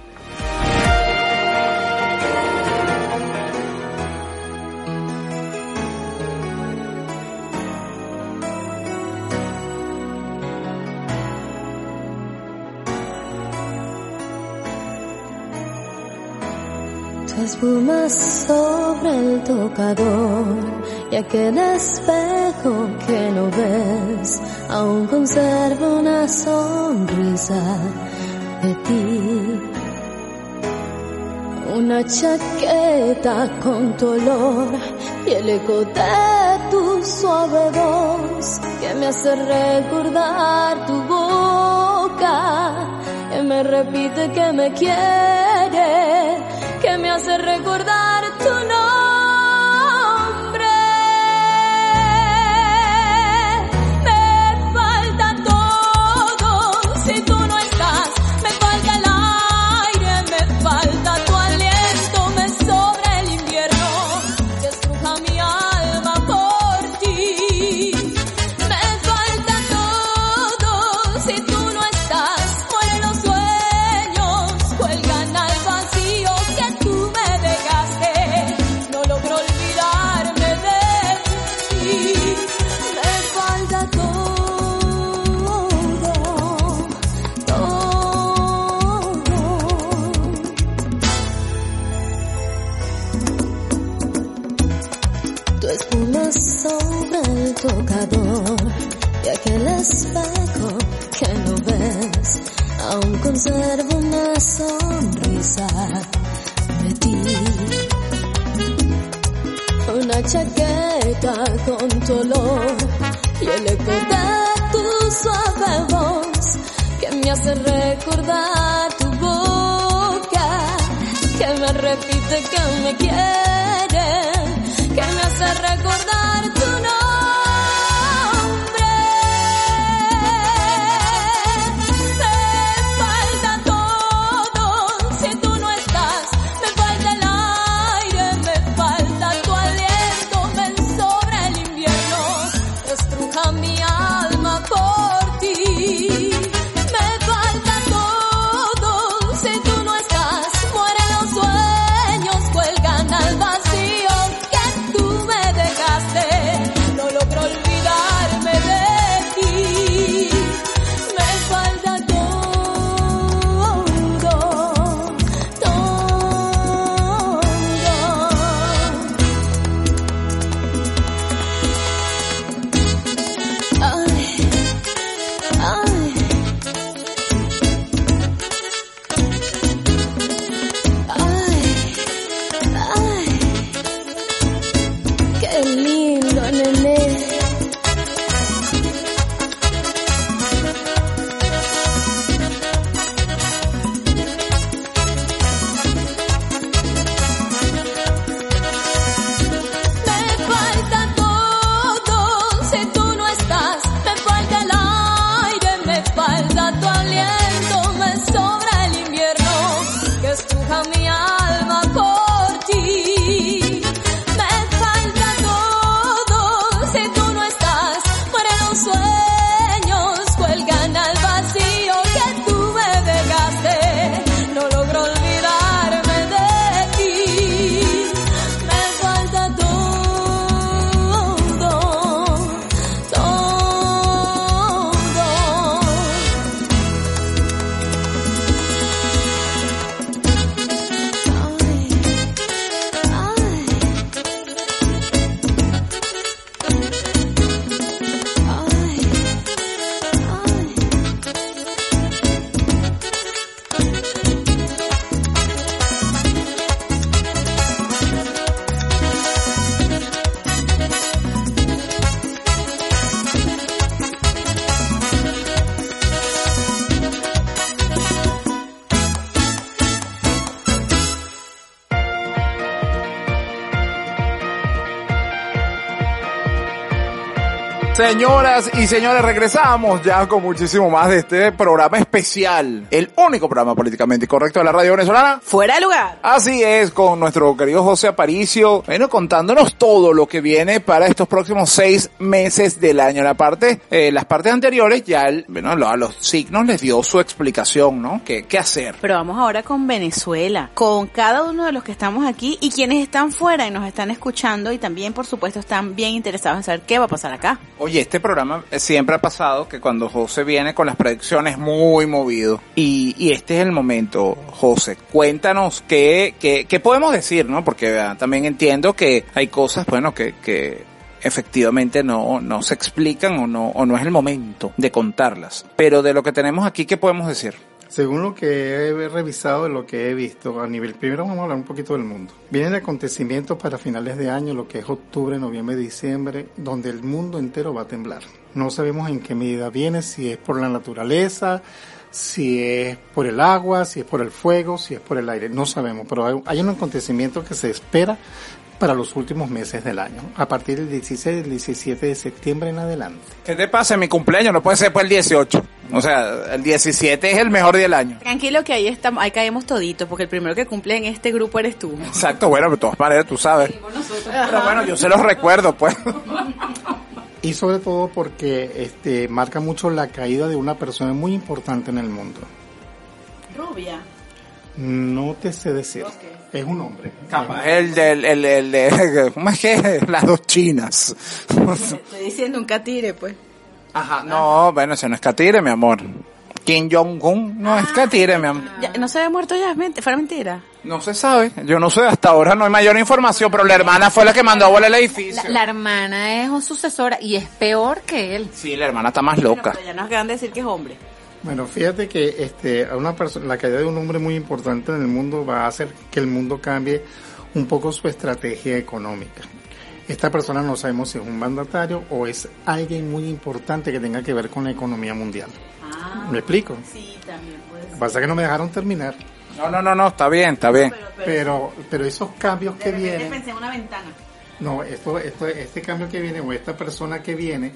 Espuma sobre el tocador y aquel espejo que no ves, aún conserva una sonrisa de ti. Una chaqueta con tu olor y el eco de tu suave voz que me hace recordar tu boca, que me repite que me quiere, hace recordar con tu olor y el eco de tu suave voz que me hace recordar tu boca, que me repite que me quiere, que me hace recordar tu Señoras y señores, regresamos ya con muchísimo más de este programa especial, el único programa políticamente correcto de la radio venezolana. Fuera de lugar. Así es, con nuestro querido José Aparicio, bueno, contándonos todo lo que viene para estos próximos seis meses del año. La parte, eh, las partes anteriores ya, el, bueno, a los signos les dio su explicación, ¿no? ¿Qué, qué hacer? Pero vamos ahora con Venezuela, con cada uno de los que estamos aquí y quienes están fuera y nos están escuchando y también, por supuesto, están bien interesados en saber qué va a pasar acá. Oye, este programa siempre ha pasado que cuando José viene con las predicciones muy movido. Y, y este es el momento, José. Cuéntanos qué, qué, qué podemos decir, ¿no? Porque también entiendo que hay cosas, bueno, que, que efectivamente no, no se explican o no, o no es el momento de contarlas. Pero de lo que tenemos aquí, ¿qué podemos decir? Según lo que he revisado, lo que he visto a nivel, primero vamos a hablar un poquito del mundo. Vienen acontecimientos para finales de año, lo que es octubre, noviembre, diciembre, donde el mundo entero va a temblar. No sabemos en qué medida viene, si es por la naturaleza, si es por el agua, si es por el fuego, si es por el aire, no sabemos, pero hay un acontecimiento que se espera para los últimos meses del año, a partir del 16 del 17 de septiembre en adelante. ¿Qué te pasa en mi cumpleaños? No puede ser por el 18. O sea, el 17 es el mejor día del año. Tranquilo que ahí estamos, ahí caemos toditos, porque el primero que cumple en este grupo eres tú. Exacto, bueno, de todas maneras tú sabes. Pero bueno, yo se los recuerdo, pues. Y sobre todo porque este marca mucho la caída de una persona muy importante en el mundo. Rubia. No te sé decir. Es un hombre. Capaz el del, el, el de, ¿cómo es que? Las dos chinas. Estoy diciendo un catire, pues. Ajá, no, bueno, ese no es Katire, mi amor. Kim Jong-un no es Katire, mi amor. Ya, ¿No se había muerto ya? ¿Es ment- ¿Fuera mentira? No se sabe, yo no sé, hasta ahora no hay mayor información, pero la hermana fue la que mandó a volar el edificio. La, la hermana es sucesora y es peor que él. Sí, la hermana está más loca. Pero ya nos acaban de decir que es hombre. Bueno, fíjate que este, a una persona, la caída de un hombre muy importante en el mundo va a hacer que el mundo cambie un poco su estrategia económica. Esta persona no sabemos si es un mandatario o es alguien muy importante que tenga que ver con la economía mundial. ¿Me explico? Sí, también puede que pasa que no me dejaron terminar. No, no, no, no, está bien, está bien. Pero, pero esos cambios que vienen, pensé en una ventana. no, esto, esto, este cambio que viene o esta persona que viene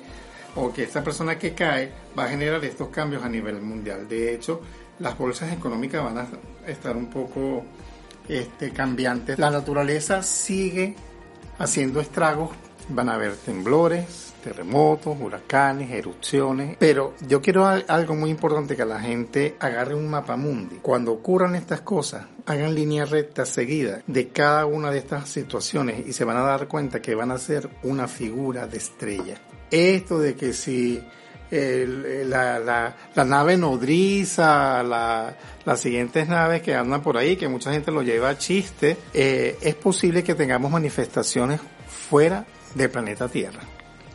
o que esta persona que cae va a generar estos cambios a nivel mundial. De hecho, las bolsas económicas van a estar un poco este, cambiantes. La naturaleza sigue haciendo estragos, van a haber temblores, terremotos, huracanes, erupciones, pero yo quiero al- algo muy importante que la gente agarre un mapa mundi. Cuando ocurran estas cosas, hagan línea recta seguida de cada una de estas situaciones y se van a dar cuenta que van a ser una figura de estrella. Esto de que si la, la, nave nodriza, la, las siguientes naves que andan por ahí, que mucha gente lo lleva a chiste, eh, es posible que tengamos manifestaciones fuera del planeta Tierra.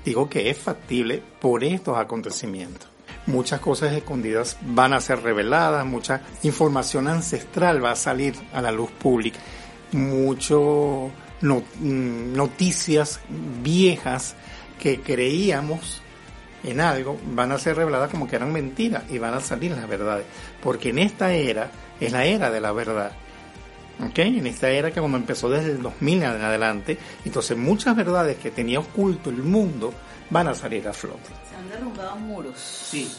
Digo que es factible por estos acontecimientos. Muchas cosas escondidas van a ser reveladas, mucha información ancestral va a salir a la luz pública, mucho no- mm, noticias viejas que creíamos en algo van a ser reveladas como que eran mentiras y van a salir las verdades. Porque en esta era es la era de la verdad. ¿Ok? En esta era que cuando empezó desde el 2000 en adelante, entonces muchas verdades que tenía oculto el mundo van a salir a flote. Se han derrumbado muros. Sí.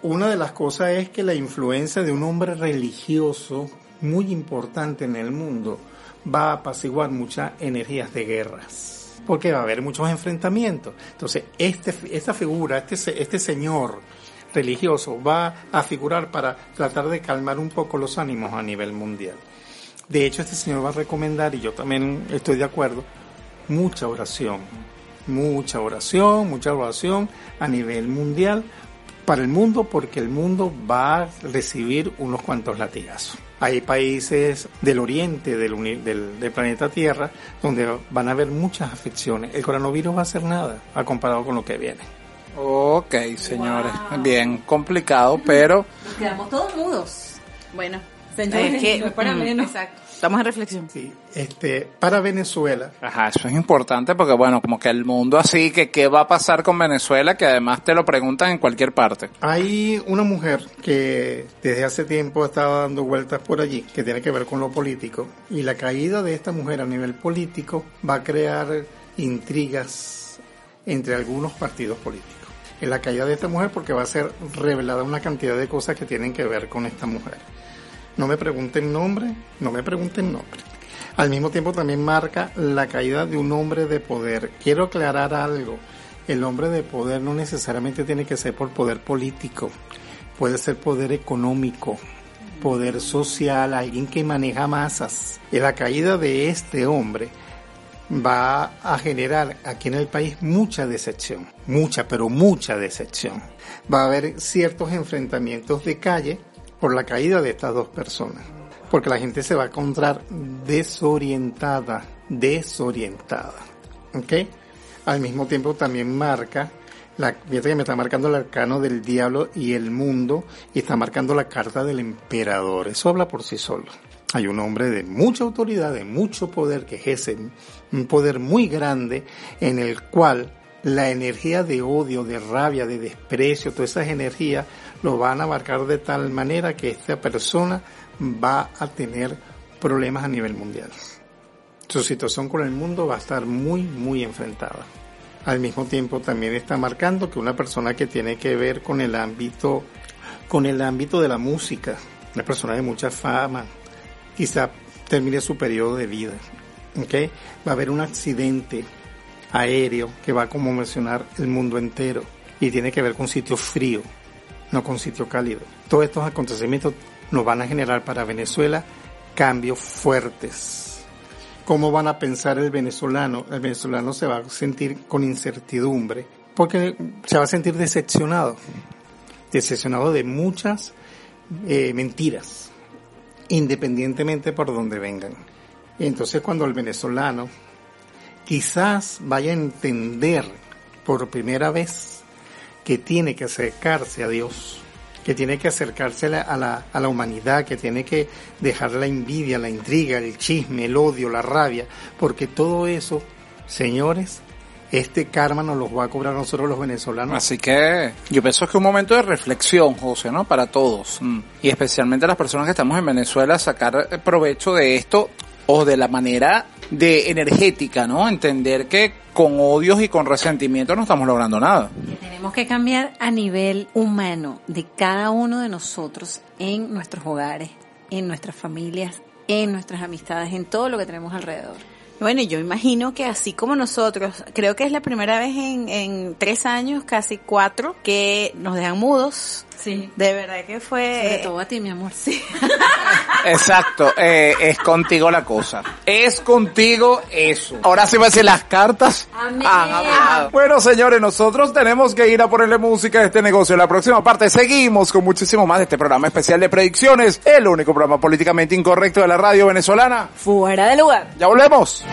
Una de las cosas es que la influencia de un hombre religioso muy importante en el mundo va a apaciguar muchas energías de guerras. Porque va a haber muchos enfrentamientos. Entonces, este, esta figura, este, este señor religioso va a figurar para tratar de calmar un poco los ánimos a nivel mundial. De hecho, este señor va a recomendar, y yo también estoy de acuerdo, mucha oración. Mucha oración, mucha oración a nivel mundial para el mundo porque el mundo va a recibir unos cuantos latigazos. Hay países del oriente del, del, del planeta Tierra donde van a haber muchas afecciones. El coronavirus va a hacer nada a comparado con lo que viene. Ok, señores. Bien complicado, pero Nos quedamos todos mudos. Bueno, Señores, es que, no es para mm, menos. Exacto. Estamos en reflexión. Sí, este, para Venezuela, Ajá, eso es importante porque bueno, como que el mundo así, que qué va a pasar con Venezuela, que además te lo preguntan en cualquier parte. Hay una mujer que desde hace tiempo estaba dando vueltas por allí, que tiene que ver con lo político, y la caída de esta mujer a nivel político va a crear intrigas entre algunos partidos políticos. En la caída de esta mujer porque va a ser revelada una cantidad de cosas que tienen que ver con esta mujer. No me pregunten nombre, no me pregunten nombre. Al mismo tiempo también marca la caída de un hombre de poder. Quiero aclarar algo. El hombre de poder no necesariamente tiene que ser por poder político. Puede ser poder económico, poder social, alguien que maneja masas. Y la caída de este hombre va a generar aquí en el país mucha decepción, mucha, pero mucha decepción. Va a haber ciertos enfrentamientos de calle por la caída de estas dos personas, porque la gente se va a encontrar desorientada, desorientada. ¿Ok? Al mismo tiempo también marca la, fíjate que me está marcando el arcano del diablo y el mundo y está marcando la carta del emperador. Eso habla por sí solo. Hay un hombre de mucha autoridad, de mucho poder, que ejerce un poder muy grande en el cual la energía de odio, de rabia, de desprecio, todas esas energías lo van a marcar de tal manera que esta persona va a tener problemas a nivel mundial. Su situación con el mundo va a estar muy, muy enfrentada. Al mismo tiempo también está marcando que una persona que tiene que ver con el ámbito, con el ámbito de la música, una persona de mucha fama, quizá termine su periodo de vida. ¿ok? Va a haber un accidente aéreo que va a conmocionar el mundo entero y tiene que ver con sitio frío, no con sitio cálido. Todos estos acontecimientos nos van a generar para Venezuela cambios fuertes. ¿Cómo van a pensar el venezolano? El venezolano se va a sentir con incertidumbre porque se va a sentir decepcionado, decepcionado de muchas eh, mentiras, independientemente por donde vengan. Y entonces cuando el venezolano quizás vaya a entender por primera vez que tiene que acercarse a Dios, que tiene que acercarse a la, a la, a la humanidad, que tiene que dejar la envidia, la intriga, el chisme, el odio, la rabia, porque todo eso, señores, este karma nos los va a cobrar nosotros los venezolanos. Así que yo pienso que es un momento de reflexión, José, ¿no? Para todos. Mm. Y especialmente las personas que estamos en Venezuela, sacar provecho de esto o de la manera de energética, ¿no? Entender que con odios y con resentimiento no estamos logrando nada. Que tenemos que cambiar a nivel humano de cada uno de nosotros en nuestros hogares, en nuestras familias, en nuestras amistades, en todo lo que tenemos alrededor. Bueno, yo imagino que así como nosotros, creo que es la primera vez en, en tres años, casi cuatro, que nos dejan mudos. Sí. De verdad que fue... Sobre todo a ti, mi amor. Sí. Exacto, eh, es contigo la cosa. Es contigo eso. Ahora sí va a ser las cartas. Amén. han hablado. Bueno, señores, nosotros tenemos que ir a ponerle música a este negocio. En la próxima parte seguimos con muchísimo más de este programa especial de predicciones, el único programa políticamente incorrecto de la radio venezolana. Fuera de lugar. Ya volvemos.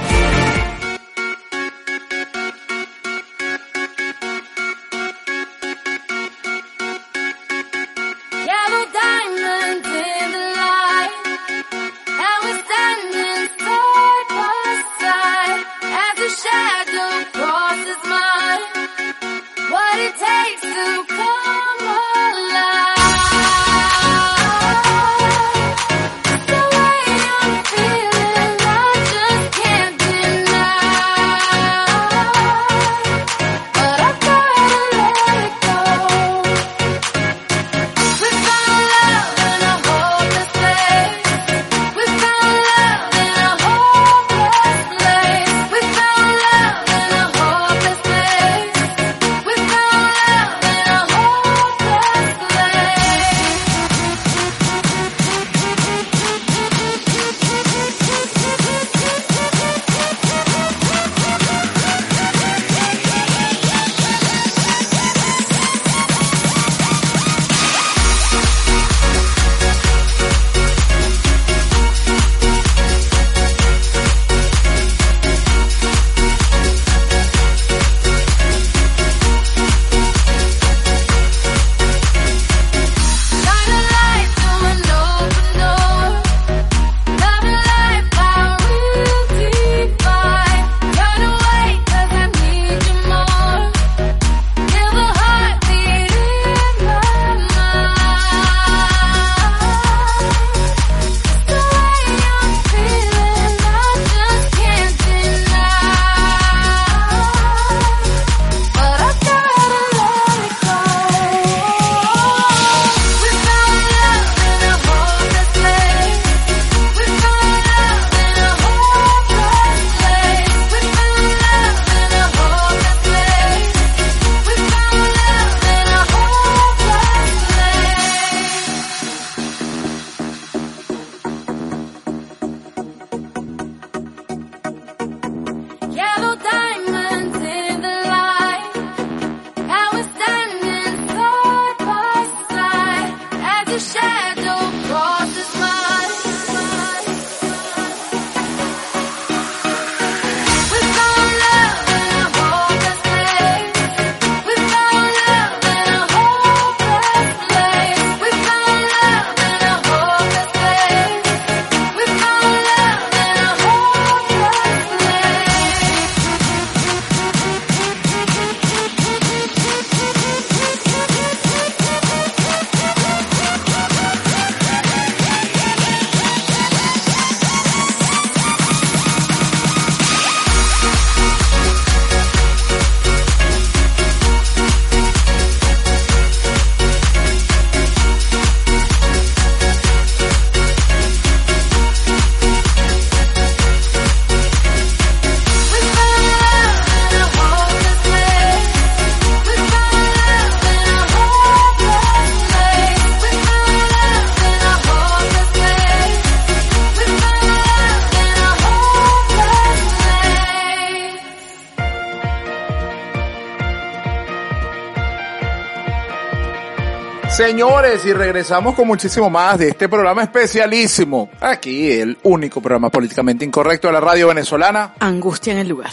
Señores, y regresamos con muchísimo más de este programa especialísimo. Aquí, el único programa políticamente incorrecto de la radio venezolana. Angustia en el lugar.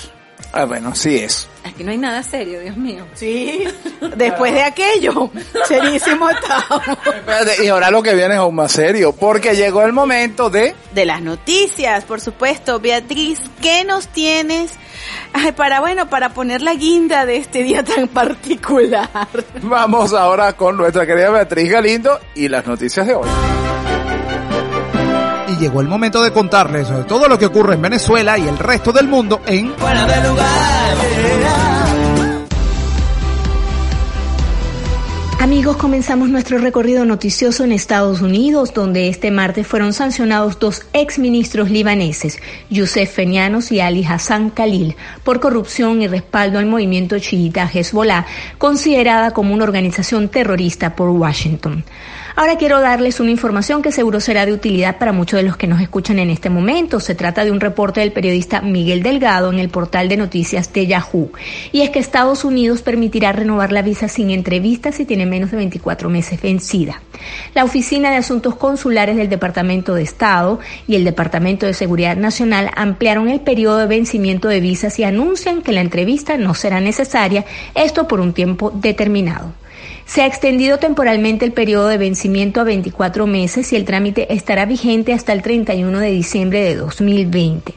Ah, bueno, sí es. Aquí no hay nada serio, Dios mío. Sí, después de aquello, serísimo estamos. Espérate, y ahora lo que viene es aún más serio, porque llegó el momento de... De las noticias, por supuesto. Beatriz, ¿qué nos tienes para, bueno, para poner la guinda de este día tan particular? Vamos ahora con nuestra querida Beatriz Galindo y las noticias de hoy. Y llegó el momento de contarles sobre todo lo que ocurre en Venezuela y el resto del mundo en Fuera de lugar. Amigos, comenzamos nuestro recorrido noticioso en Estados Unidos, donde este martes fueron sancionados dos exministros libaneses, Youssef Fenianos y Ali Hassan Khalil, por corrupción y respaldo al movimiento chiita Hezbollah, considerada como una organización terrorista por Washington. Ahora quiero darles una información que seguro será de utilidad para muchos de los que nos escuchan en este momento. Se trata de un reporte del periodista Miguel Delgado en el portal de noticias de Yahoo. Y es que Estados Unidos permitirá renovar la visa sin entrevistas si tiene menos de 24 meses vencida. La Oficina de Asuntos Consulares del Departamento de Estado y el Departamento de Seguridad Nacional ampliaron el periodo de vencimiento de visas y anuncian que la entrevista no será necesaria, esto por un tiempo determinado. Se ha extendido temporalmente el periodo de vencimiento a 24 meses y el trámite estará vigente hasta el 31 de diciembre de 2020.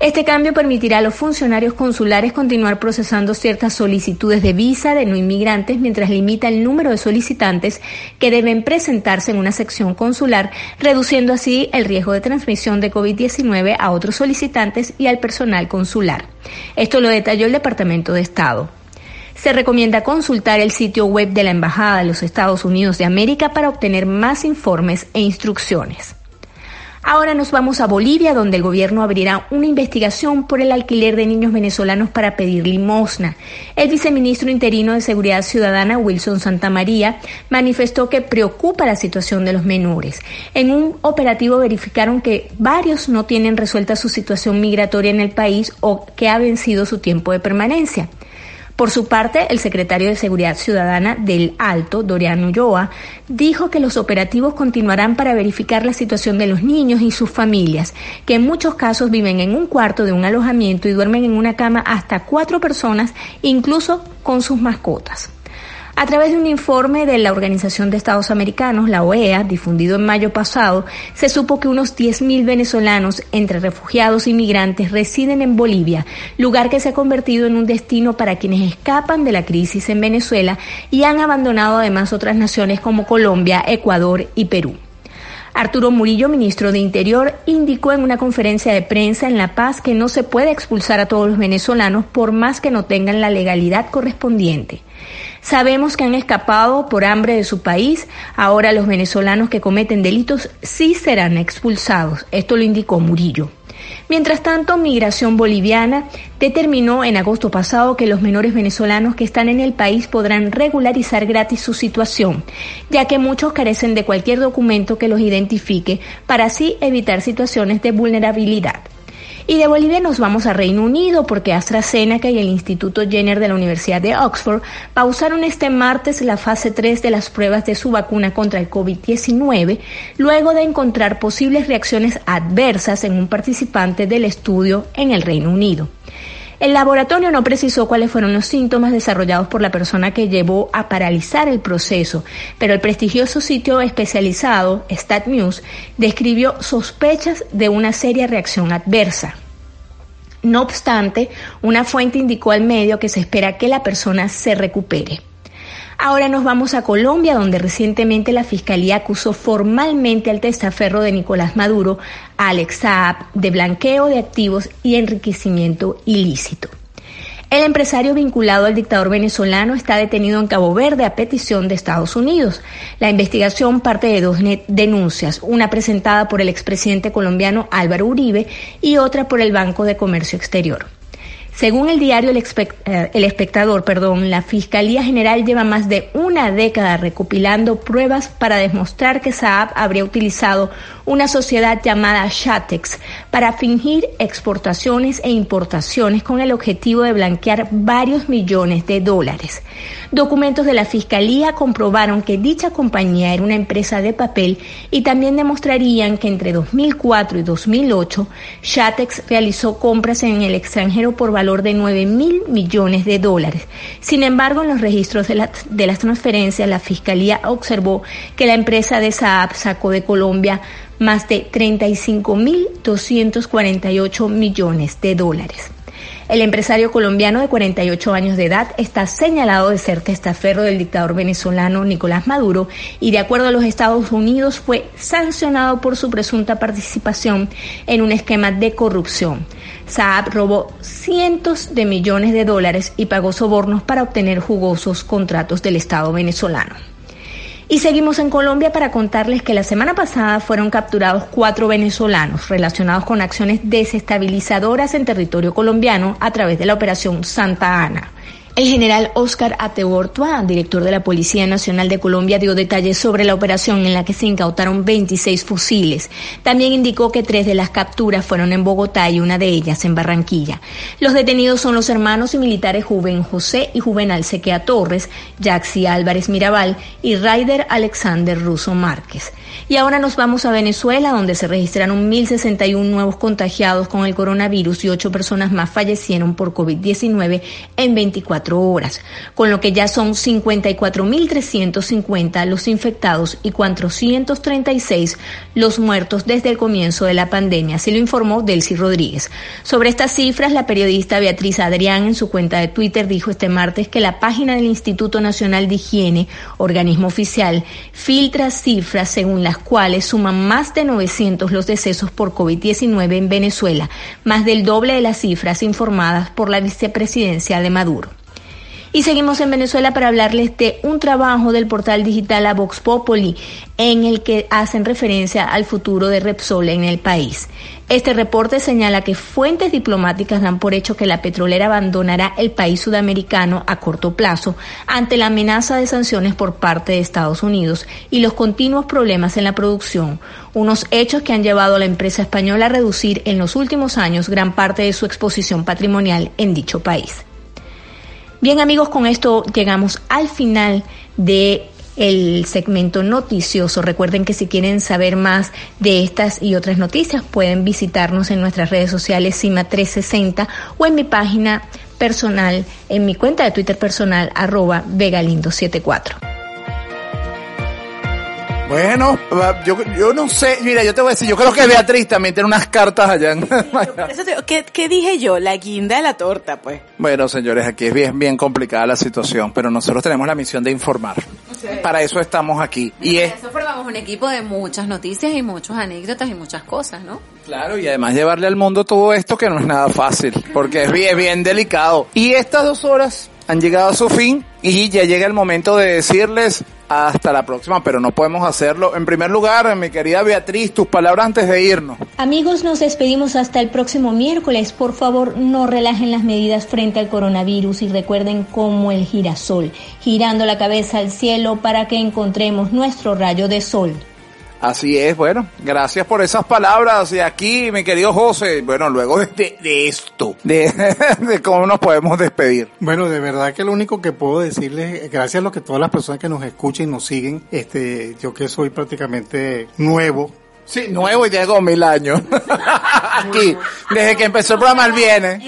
Este cambio permitirá a los funcionarios consulares continuar procesando ciertas solicitudes de visa de no inmigrantes mientras limita el número de solicitantes que deben presentarse en una sección consular, reduciendo así el riesgo de transmisión de COVID-19 a otros solicitantes y al personal consular. Esto lo detalló el Departamento de Estado. Se recomienda consultar el sitio web de la Embajada de los Estados Unidos de América para obtener más informes e instrucciones. Ahora nos vamos a Bolivia, donde el gobierno abrirá una investigación por el alquiler de niños venezolanos para pedir limosna. El viceministro interino de Seguridad Ciudadana, Wilson Santamaría, manifestó que preocupa la situación de los menores. En un operativo verificaron que varios no tienen resuelta su situación migratoria en el país o que ha vencido su tiempo de permanencia. Por su parte, el secretario de Seguridad Ciudadana del Alto, Doriano Ulloa, dijo que los operativos continuarán para verificar la situación de los niños y sus familias, que en muchos casos viven en un cuarto de un alojamiento y duermen en una cama hasta cuatro personas, incluso con sus mascotas. A través de un informe de la Organización de Estados Americanos, la OEA, difundido en mayo pasado, se supo que unos 10.000 venezolanos, entre refugiados y migrantes, residen en Bolivia, lugar que se ha convertido en un destino para quienes escapan de la crisis en Venezuela y han abandonado además otras naciones como Colombia, Ecuador y Perú. Arturo Murillo, ministro de Interior, indicó en una conferencia de prensa en La Paz que no se puede expulsar a todos los venezolanos por más que no tengan la legalidad correspondiente. Sabemos que han escapado por hambre de su país. Ahora los venezolanos que cometen delitos sí serán expulsados. Esto lo indicó Murillo. Mientras tanto, Migración Boliviana determinó en agosto pasado que los menores venezolanos que están en el país podrán regularizar gratis su situación, ya que muchos carecen de cualquier documento que los identifique para así evitar situaciones de vulnerabilidad. Y de Bolivia nos vamos a Reino Unido porque AstraZeneca y el Instituto Jenner de la Universidad de Oxford pausaron este martes la fase 3 de las pruebas de su vacuna contra el COVID-19 luego de encontrar posibles reacciones adversas en un participante del estudio en el Reino Unido. El laboratorio no precisó cuáles fueron los síntomas desarrollados por la persona que llevó a paralizar el proceso, pero el prestigioso sitio especializado StatNews describió sospechas de una seria reacción adversa. No obstante, una fuente indicó al medio que se espera que la persona se recupere. Ahora nos vamos a Colombia, donde recientemente la Fiscalía acusó formalmente al testaferro de Nicolás Maduro, Alex Saab, de blanqueo de activos y enriquecimiento ilícito. El empresario vinculado al dictador venezolano está detenido en Cabo Verde a petición de Estados Unidos. La investigación parte de dos denuncias, una presentada por el expresidente colombiano Álvaro Uribe y otra por el Banco de Comercio Exterior. Según el diario El, eh, el, Espectador, perdón, la Fiscalía General lleva más de una década recopilando pruebas para demostrar que Saab habría utilizado una sociedad llamada Shatex para fingir exportaciones e importaciones con el objetivo de blanquear varios millones de dólares. Documentos de la Fiscalía comprobaron que dicha compañía era una empresa de papel y también demostrarían que entre 2004 y 2008 Shatex realizó compras en el extranjero por valor de 9 mil millones de dólares. Sin embargo, en los registros de, la- de las transferencias, la Fiscalía observó que la empresa de Saab sacó de Colombia más de 35.248 millones de dólares. El empresario colombiano de 48 años de edad está señalado de ser testaferro del dictador venezolano Nicolás Maduro y de acuerdo a los Estados Unidos fue sancionado por su presunta participación en un esquema de corrupción. Saab robó cientos de millones de dólares y pagó sobornos para obtener jugosos contratos del Estado venezolano. Y seguimos en Colombia para contarles que la semana pasada fueron capturados cuatro venezolanos relacionados con acciones desestabilizadoras en territorio colombiano a través de la operación Santa Ana. El general Oscar Ateortua, director de la Policía Nacional de Colombia, dio detalles sobre la operación en la que se incautaron 26 fusiles. También indicó que tres de las capturas fueron en Bogotá y una de ellas en Barranquilla. Los detenidos son los hermanos y militares Juven José y Juvenal Sequea Torres, Jaxi Álvarez Mirabal y Raider Alexander Russo Márquez. Y ahora nos vamos a Venezuela, donde se registraron 1.061 nuevos contagiados con el coronavirus y ocho personas más fallecieron por COVID-19 en 24 horas, con lo que ya son 54.350 los infectados y 436 los muertos desde el comienzo de la pandemia, así lo informó Delcy Rodríguez. Sobre estas cifras, la periodista Beatriz Adrián en su cuenta de Twitter dijo este martes que la página del Instituto Nacional de Higiene, organismo oficial, filtra cifras según las cuales suman más de 900 los decesos por COVID-19 en Venezuela, más del doble de las cifras informadas por la vicepresidencia de Maduro. Y seguimos en Venezuela para hablarles de un trabajo del portal digital a Vox en el que hacen referencia al futuro de Repsol en el país. Este reporte señala que fuentes diplomáticas dan por hecho que la petrolera abandonará el país sudamericano a corto plazo ante la amenaza de sanciones por parte de Estados Unidos y los continuos problemas en la producción, unos hechos que han llevado a la empresa española a reducir en los últimos años gran parte de su exposición patrimonial en dicho país. Bien amigos, con esto llegamos al final de el segmento noticioso. Recuerden que si quieren saber más de estas y otras noticias pueden visitarnos en nuestras redes sociales Cima 360 o en mi página personal, en mi cuenta de Twitter personal arroba vegalindo74. Bueno, yo, yo no sé, mira, yo te voy a decir, yo creo que Beatriz también tiene unas cartas allá. en- eso te ¿qué, qué dije yo? La guinda de la torta, pues. Bueno, señores, aquí es bien, bien complicada la situación, pero nosotros tenemos la misión de informar. Para eso estamos aquí. Y es, Eso formamos un equipo de muchas noticias y muchas anécdotas y muchas cosas, ¿no? Claro, y además llevarle al mundo todo esto que no es nada fácil, porque es bien, bien delicado. Y estas dos horas han llegado a su fin y ya llega el momento de decirles hasta la próxima, pero no podemos hacerlo. En primer lugar, mi querida Beatriz, tus palabras antes de irnos. Amigos, nos despedimos hasta el próximo miércoles. Por favor, no relajen las medidas frente al coronavirus y recuerden como el girasol, girando la cabeza al cielo para que encontremos nuestro rayo de sol. Así es, bueno, gracias por esas palabras. Y aquí, mi querido José, bueno, luego de, de- de esto, de, de cómo nos podemos despedir. Bueno, de verdad que lo único que puedo decirles, gracias a lo que todas las personas que nos escuchan y nos siguen, este, yo que soy prácticamente nuevo. Sí, nuevo y tengo mil años. Aquí, desde que empezó el programa, él viene.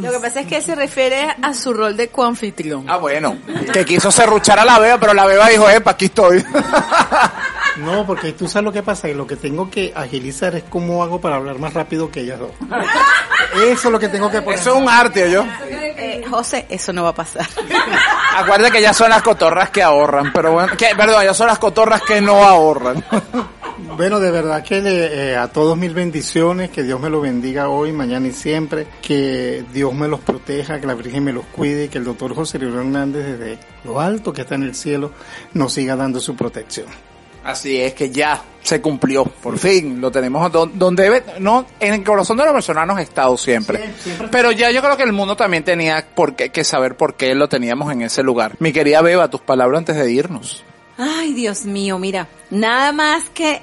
Lo que pasa es que se refiere a su rol de coanfitrión. Ah, bueno, que quiso serruchar a la beba, pero la beba dijo, epa, aquí estoy. No, porque tú sabes lo que pasa, y lo que tengo que agilizar es cómo hago para hablar más rápido que ellas dos. Eso es lo que tengo que poner. Eso es un arte, yo. Eh, José, eso no va a pasar. Acuérdate que ya son las cotorras que ahorran, pero bueno, que, perdón, ya son las cotorras que no ahorran. Bueno, de verdad que le- eh, a todos mil bendiciones, que Dios me los bendiga hoy, mañana y siempre, que Dios me los proteja, que la Virgen me los cuide y que el doctor José Luis Hernández desde lo alto que está en el cielo nos siga dando su protección. Así es que ya se cumplió, por fin, lo tenemos don- donde debe, no, en el corazón de los venezolanos ha estado siempre. Pero ya yo creo que el mundo también tenía por qué, que saber por qué lo teníamos en ese lugar. Mi querida Beba, tus palabras antes de irnos. Ay, Dios mío, mira, nada más que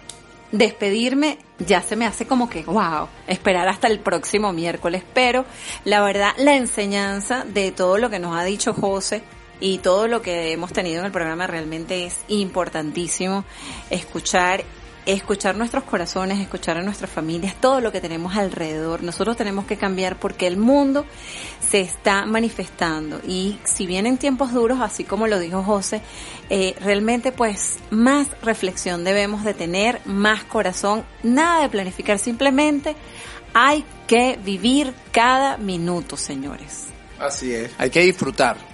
despedirme ya se me hace como que, wow, esperar hasta el próximo miércoles. Pero la verdad, la enseñanza de todo lo que nos ha dicho José y todo lo que hemos tenido en el programa realmente es importantísimo escuchar escuchar nuestros corazones, escuchar a nuestras familias, todo lo que tenemos alrededor. Nosotros tenemos que cambiar porque el mundo se está manifestando y si vienen tiempos duros, así como lo dijo José, eh, realmente pues más reflexión debemos de tener, más corazón, nada de planificar, simplemente hay que vivir cada minuto, señores. Así es. Hay que disfrutar.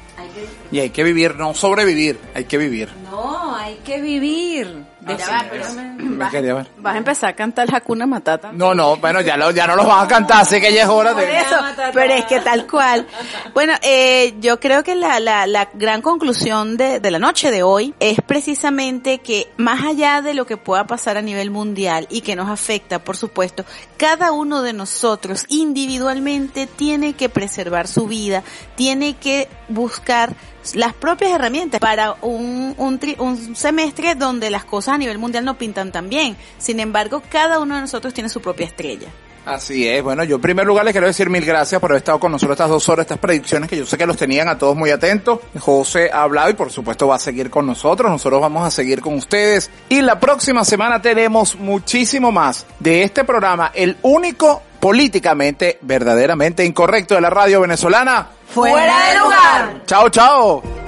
Y hay que vivir, no sobrevivir, hay que vivir. No, hay que vivir. Me. Vas a empezar a cantar Hakuna Matata. No, no, bueno, ya, lo, ya no los van a cantar, así que ya es hora Por de... eso, pero es que tal cual. Bueno, eh, yo creo que la, la, la gran conclusión de, de la noche de hoy es precisamente que más allá de lo que pueda pasar a nivel mundial y que nos afecta, por supuesto, cada uno de nosotros individualmente tiene que preservar su vida, tiene que buscar las propias herramientas para un, un, semestre donde las cosas a nivel mundial no pintan tan bien. Sin embargo, cada uno de nosotros tiene su propia estrella. Así es, bueno, yo en primer lugar les quiero decir mil gracias por haber estado con nosotros estas dos horas, estas predicciones que yo sé que los tenían a todos muy atentos. José ha hablado y por supuesto va a seguir con nosotros, nosotros vamos a seguir con ustedes. Y la próxima semana tenemos muchísimo más de este programa, el único políticamente, verdaderamente incorrecto de la radio venezolana. ¡Fuera de lugar! Chao, chao.